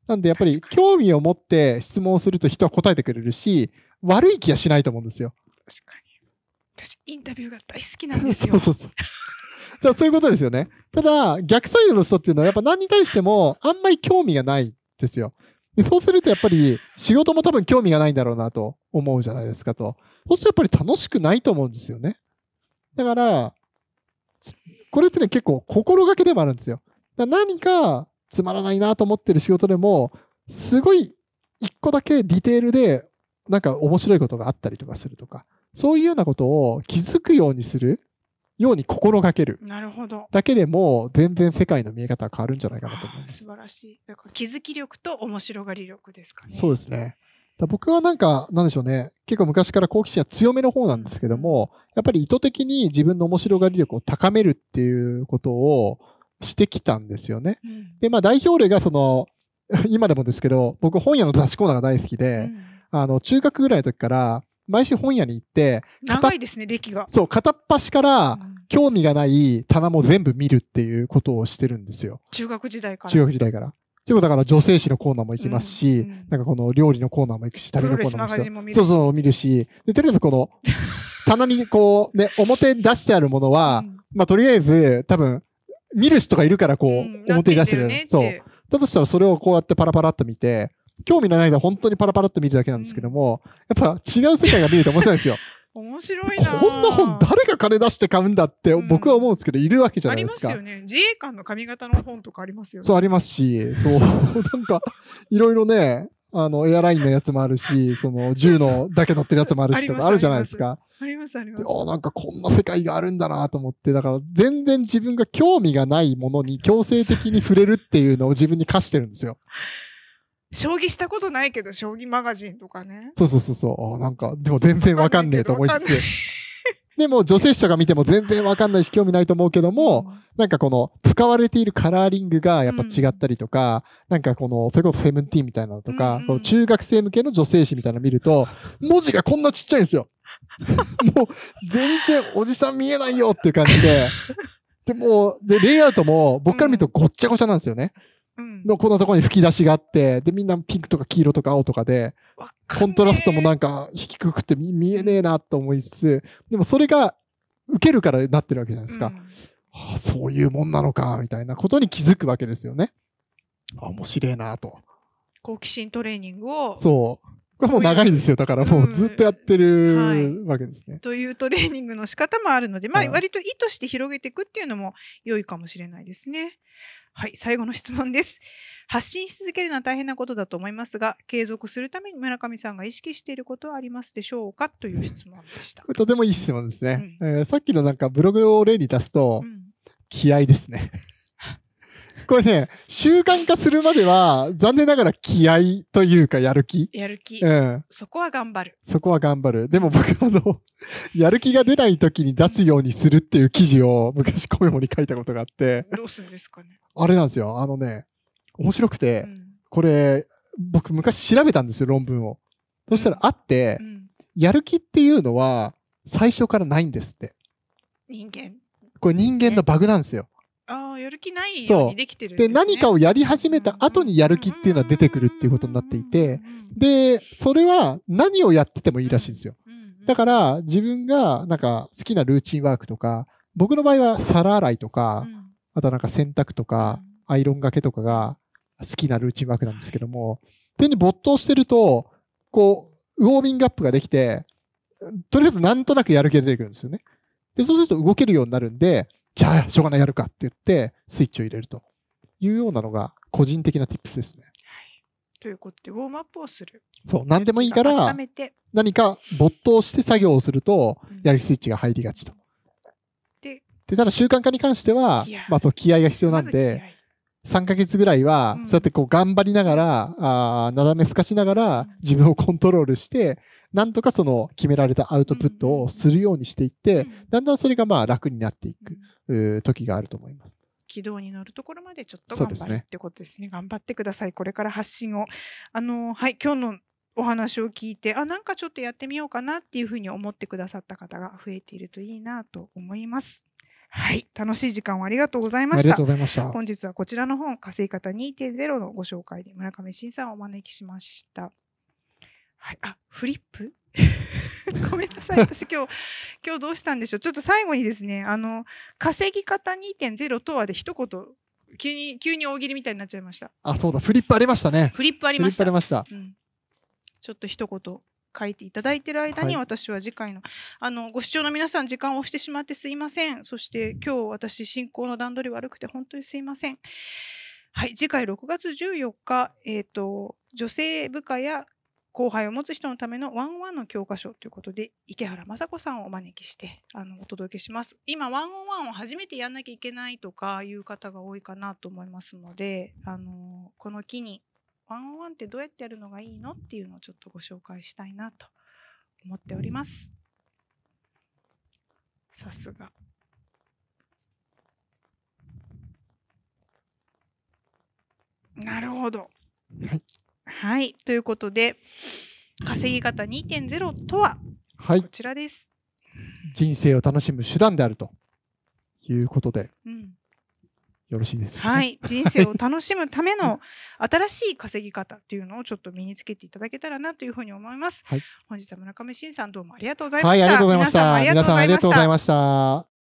なんでやっぱり興味を持って質問をすると人は答えてくれるし、悪い気はしないと思うんですよ。確かに私インタビューが大好きなんですよ そうそうそう。そうそういうことですよね。ただ、逆サイドの人っていうのはやっぱ何に対してもあんまり興味がないんですよ。でそうするとやっぱり仕事も多分興味がないんだろうなと思うじゃないですかと。そうするとやっぱり楽しくないと思うんですよね。だから、つこれってね結構心がけでもあるんですよ。だから何かつまらないなと思ってる仕事でも、すごい一個だけディテールでなんか面白いことがあったりとかするとか、そういうようなことを気づくようにするように心がけるなるほどだけでも全然世界の見え方が変わるんじゃないかなと思います。素晴らしいだから気づき力と面白がり力ですかねそうですね。だ僕はなんか、なんでしょうね。結構昔から好奇心は強めの方なんですけども、やっぱり意図的に自分の面白がり力を高めるっていうことをしてきたんですよね。うんで、まあ代表例がその、今でもですけど、僕本屋の雑誌コーナーが大好きうで、んあの、中学ぐらいの時から、毎週本屋に行って、長いですね歴がそう、片っ端からうん興味がない棚も全部見るっていうことをしてるんですよ。中学時代から中学時代から。ということだから女性誌のコーナーも行きますし、うんうんなんかこの料理のコーナーも行くし、旅のコーナーも行くしそうそう見るし、で、とりあえずこの、棚にこう、ね、表に出してあるものは、うんまあとりあえず、多分、見る人がいるからこう、うん表に出してる。てそう。だとしたらそれをこうやってパラパラっと見て、興味のない間本当にパラパラっと見るだけなんですけども、やっぱ違う世界が見れて面白いんですよ。面白いな。こんな本誰が金出して買うんだってうん僕は思うんですけど、いるわけじゃありないでか。ますすよね。自衛官の髪型の本とかありますよね。そうありますし、そう、なんか、いろいろね、あの、エアラインのやつもあるし、その、銃のだけ乗ってるやつもあるしとかあるじゃないですか。ありますありますで。あなんかこんな世界があるんだなと思って、だから全然自分が興味がないものに強制的に触れるっていうのを自分に課してるんですよ。将棋したことないけど、将棋マガジンとかね。そうそうそうそう。あなんか、でも全然わかんねえと思いつつ。でも女性者が見ても全然わかんないし興味ないと思うけども、なんかこの使われているカラーリングがやっぱ違ったりとか、なんかこの、それこそセブンティーンみたいなのとか、うんうんこの中学生向けの女性誌みたいなの見ると、文字がこんなちっちゃいんですよ。もう全然おじさん見えないよっていう感じで、でもう、で、レイアウトも僕から見るとごっちゃごちゃなんですよね。うん。のこんなところに吹き出しがあって、で、みんなピンクとか黄色とか青とかで、コントラストもなんか低くて見見えねえなと思いつつ、でもそれが受けるからなってるわけじゃないですか。うんはあ、そういうもんなのか、みたいなことに気づくわけですよね。あ、面白いなと。好奇心トレーニングをそう。これもう長いですよ。だからもうずっとやってはいるわけですね。というトレーニングの仕方もあるので、まあ、はい割と意図して広げていくっていうのも良いかもしれないですね。はい、最後の質問です。発信し続けるのは大変なことだと思いますが、継続するために村上さんが意識していることはありますでしょうか？という質問でした とてもいい質問ですね。えーさっきのなんかブログを例に出すとう、ん気合ですね。これね、習慣化するまでは、残念ながら気合というかやる気。やる気、うん。そこは頑張る。そこは頑張る。でも僕あの、やる気が出ない時に出すようにするっていう記事を昔コメモに書いたことがあって、どうするんですかね。あれなんですよ。あのね、面白くて、うんこれ、僕昔調べたんですよ、論文を。そしたらあってう、んやる気っていうのは最初からないんですって。人間。これ人間のバグなんですよ。ああ、やる気ないよそううにできてるんで、何かをやり始めた後にやる気っていうのは出てくるっていうことになっていて、、で、それは何をやっててもいいらしいんですよ。だからら自分がなんか好きなルーチンワークとか、僕の場合は皿洗いとか、あとなんか洗濯とか、アイロンがけとかが好きなルーチンワークなんですけども、手に没頭してると、こう、ウォーミングアップができて、とりあえずなんとなくやる気が出てくるんですよね。で、そうすると動けるようになるんで、じゃあ、しょうがないやるかって言って、スイッチを入れるというようなのが個人的な tips ですね。ということで、ウォームアップをする。そう、何でもいいから温、めて、何か没頭して作業をするとうん、やる気スイッチが入りがちと。で、で、ただ習慣化に関してはまあ、気合が必要なんまで、ず3ヶ月ぐらいはう、んそうやってこう頑張りながら、あーなだめふかしながらうん自分をコントロールして、なんとかその決められたアウトプットをするようにしていって、だんだんそれがまあ楽になっていく時があると思います。軌道に乗るところまでちょっとそうですね頑張るってことですね。頑張ってください。これから発信を。あの、はい、今日のお話を聞いて、あ、なんかちょっとやってみようかなっていうふうに思ってくださった方が増えているといいなと思います。はい、楽しい時間をありがとうございましたありがとう。ございました。本日はこちらの本、稼ぎ方2.0のご紹介で村上慎さんをお招きしました。はい、あ、フリップ？ごめんなさい。私今日、今日どうしたんでしょう？ちょっと最後にですね、あの、稼ぎ方2.0とはで一言、急に、急に大喜利みたいになっちゃいました。あ、そうだ、フリップありましたね。フリップありフリップました。ありました。うん、ちょっと一言書いていただいている間に、はい。私は次回のあのご視聴の皆さん時間を押してしまってすいません。そして今日私進行の段取り悪くて本当にすいません。はい次回6月14日えっ、と女性部下や後輩を持つ人のためのワンワンの教科書ということで池原雅子さんをお招きしてあのお届けします。今ワンオンワンを初めてやんなきゃいけないとかいう方が多いかなと思いますのであのこの機にワンワンってどうやってやるのがいいの？っていうのをちょっとご紹介したいなと思っております。さすが。なるほど。はい。はい。ということで、稼ぎ方2.0とは？はいこ。ちらです。人生を楽しむ手段であるということで、うん、よろしいですか、ね。はい。人生を楽しむための新しい稼ぎ方っていうのをちょっと身につけていただけたらなというふうに思います。はい本日は村上慎さんどうもありがとうございました。はい、ありがとうございました皆さんありがとうござい。ました。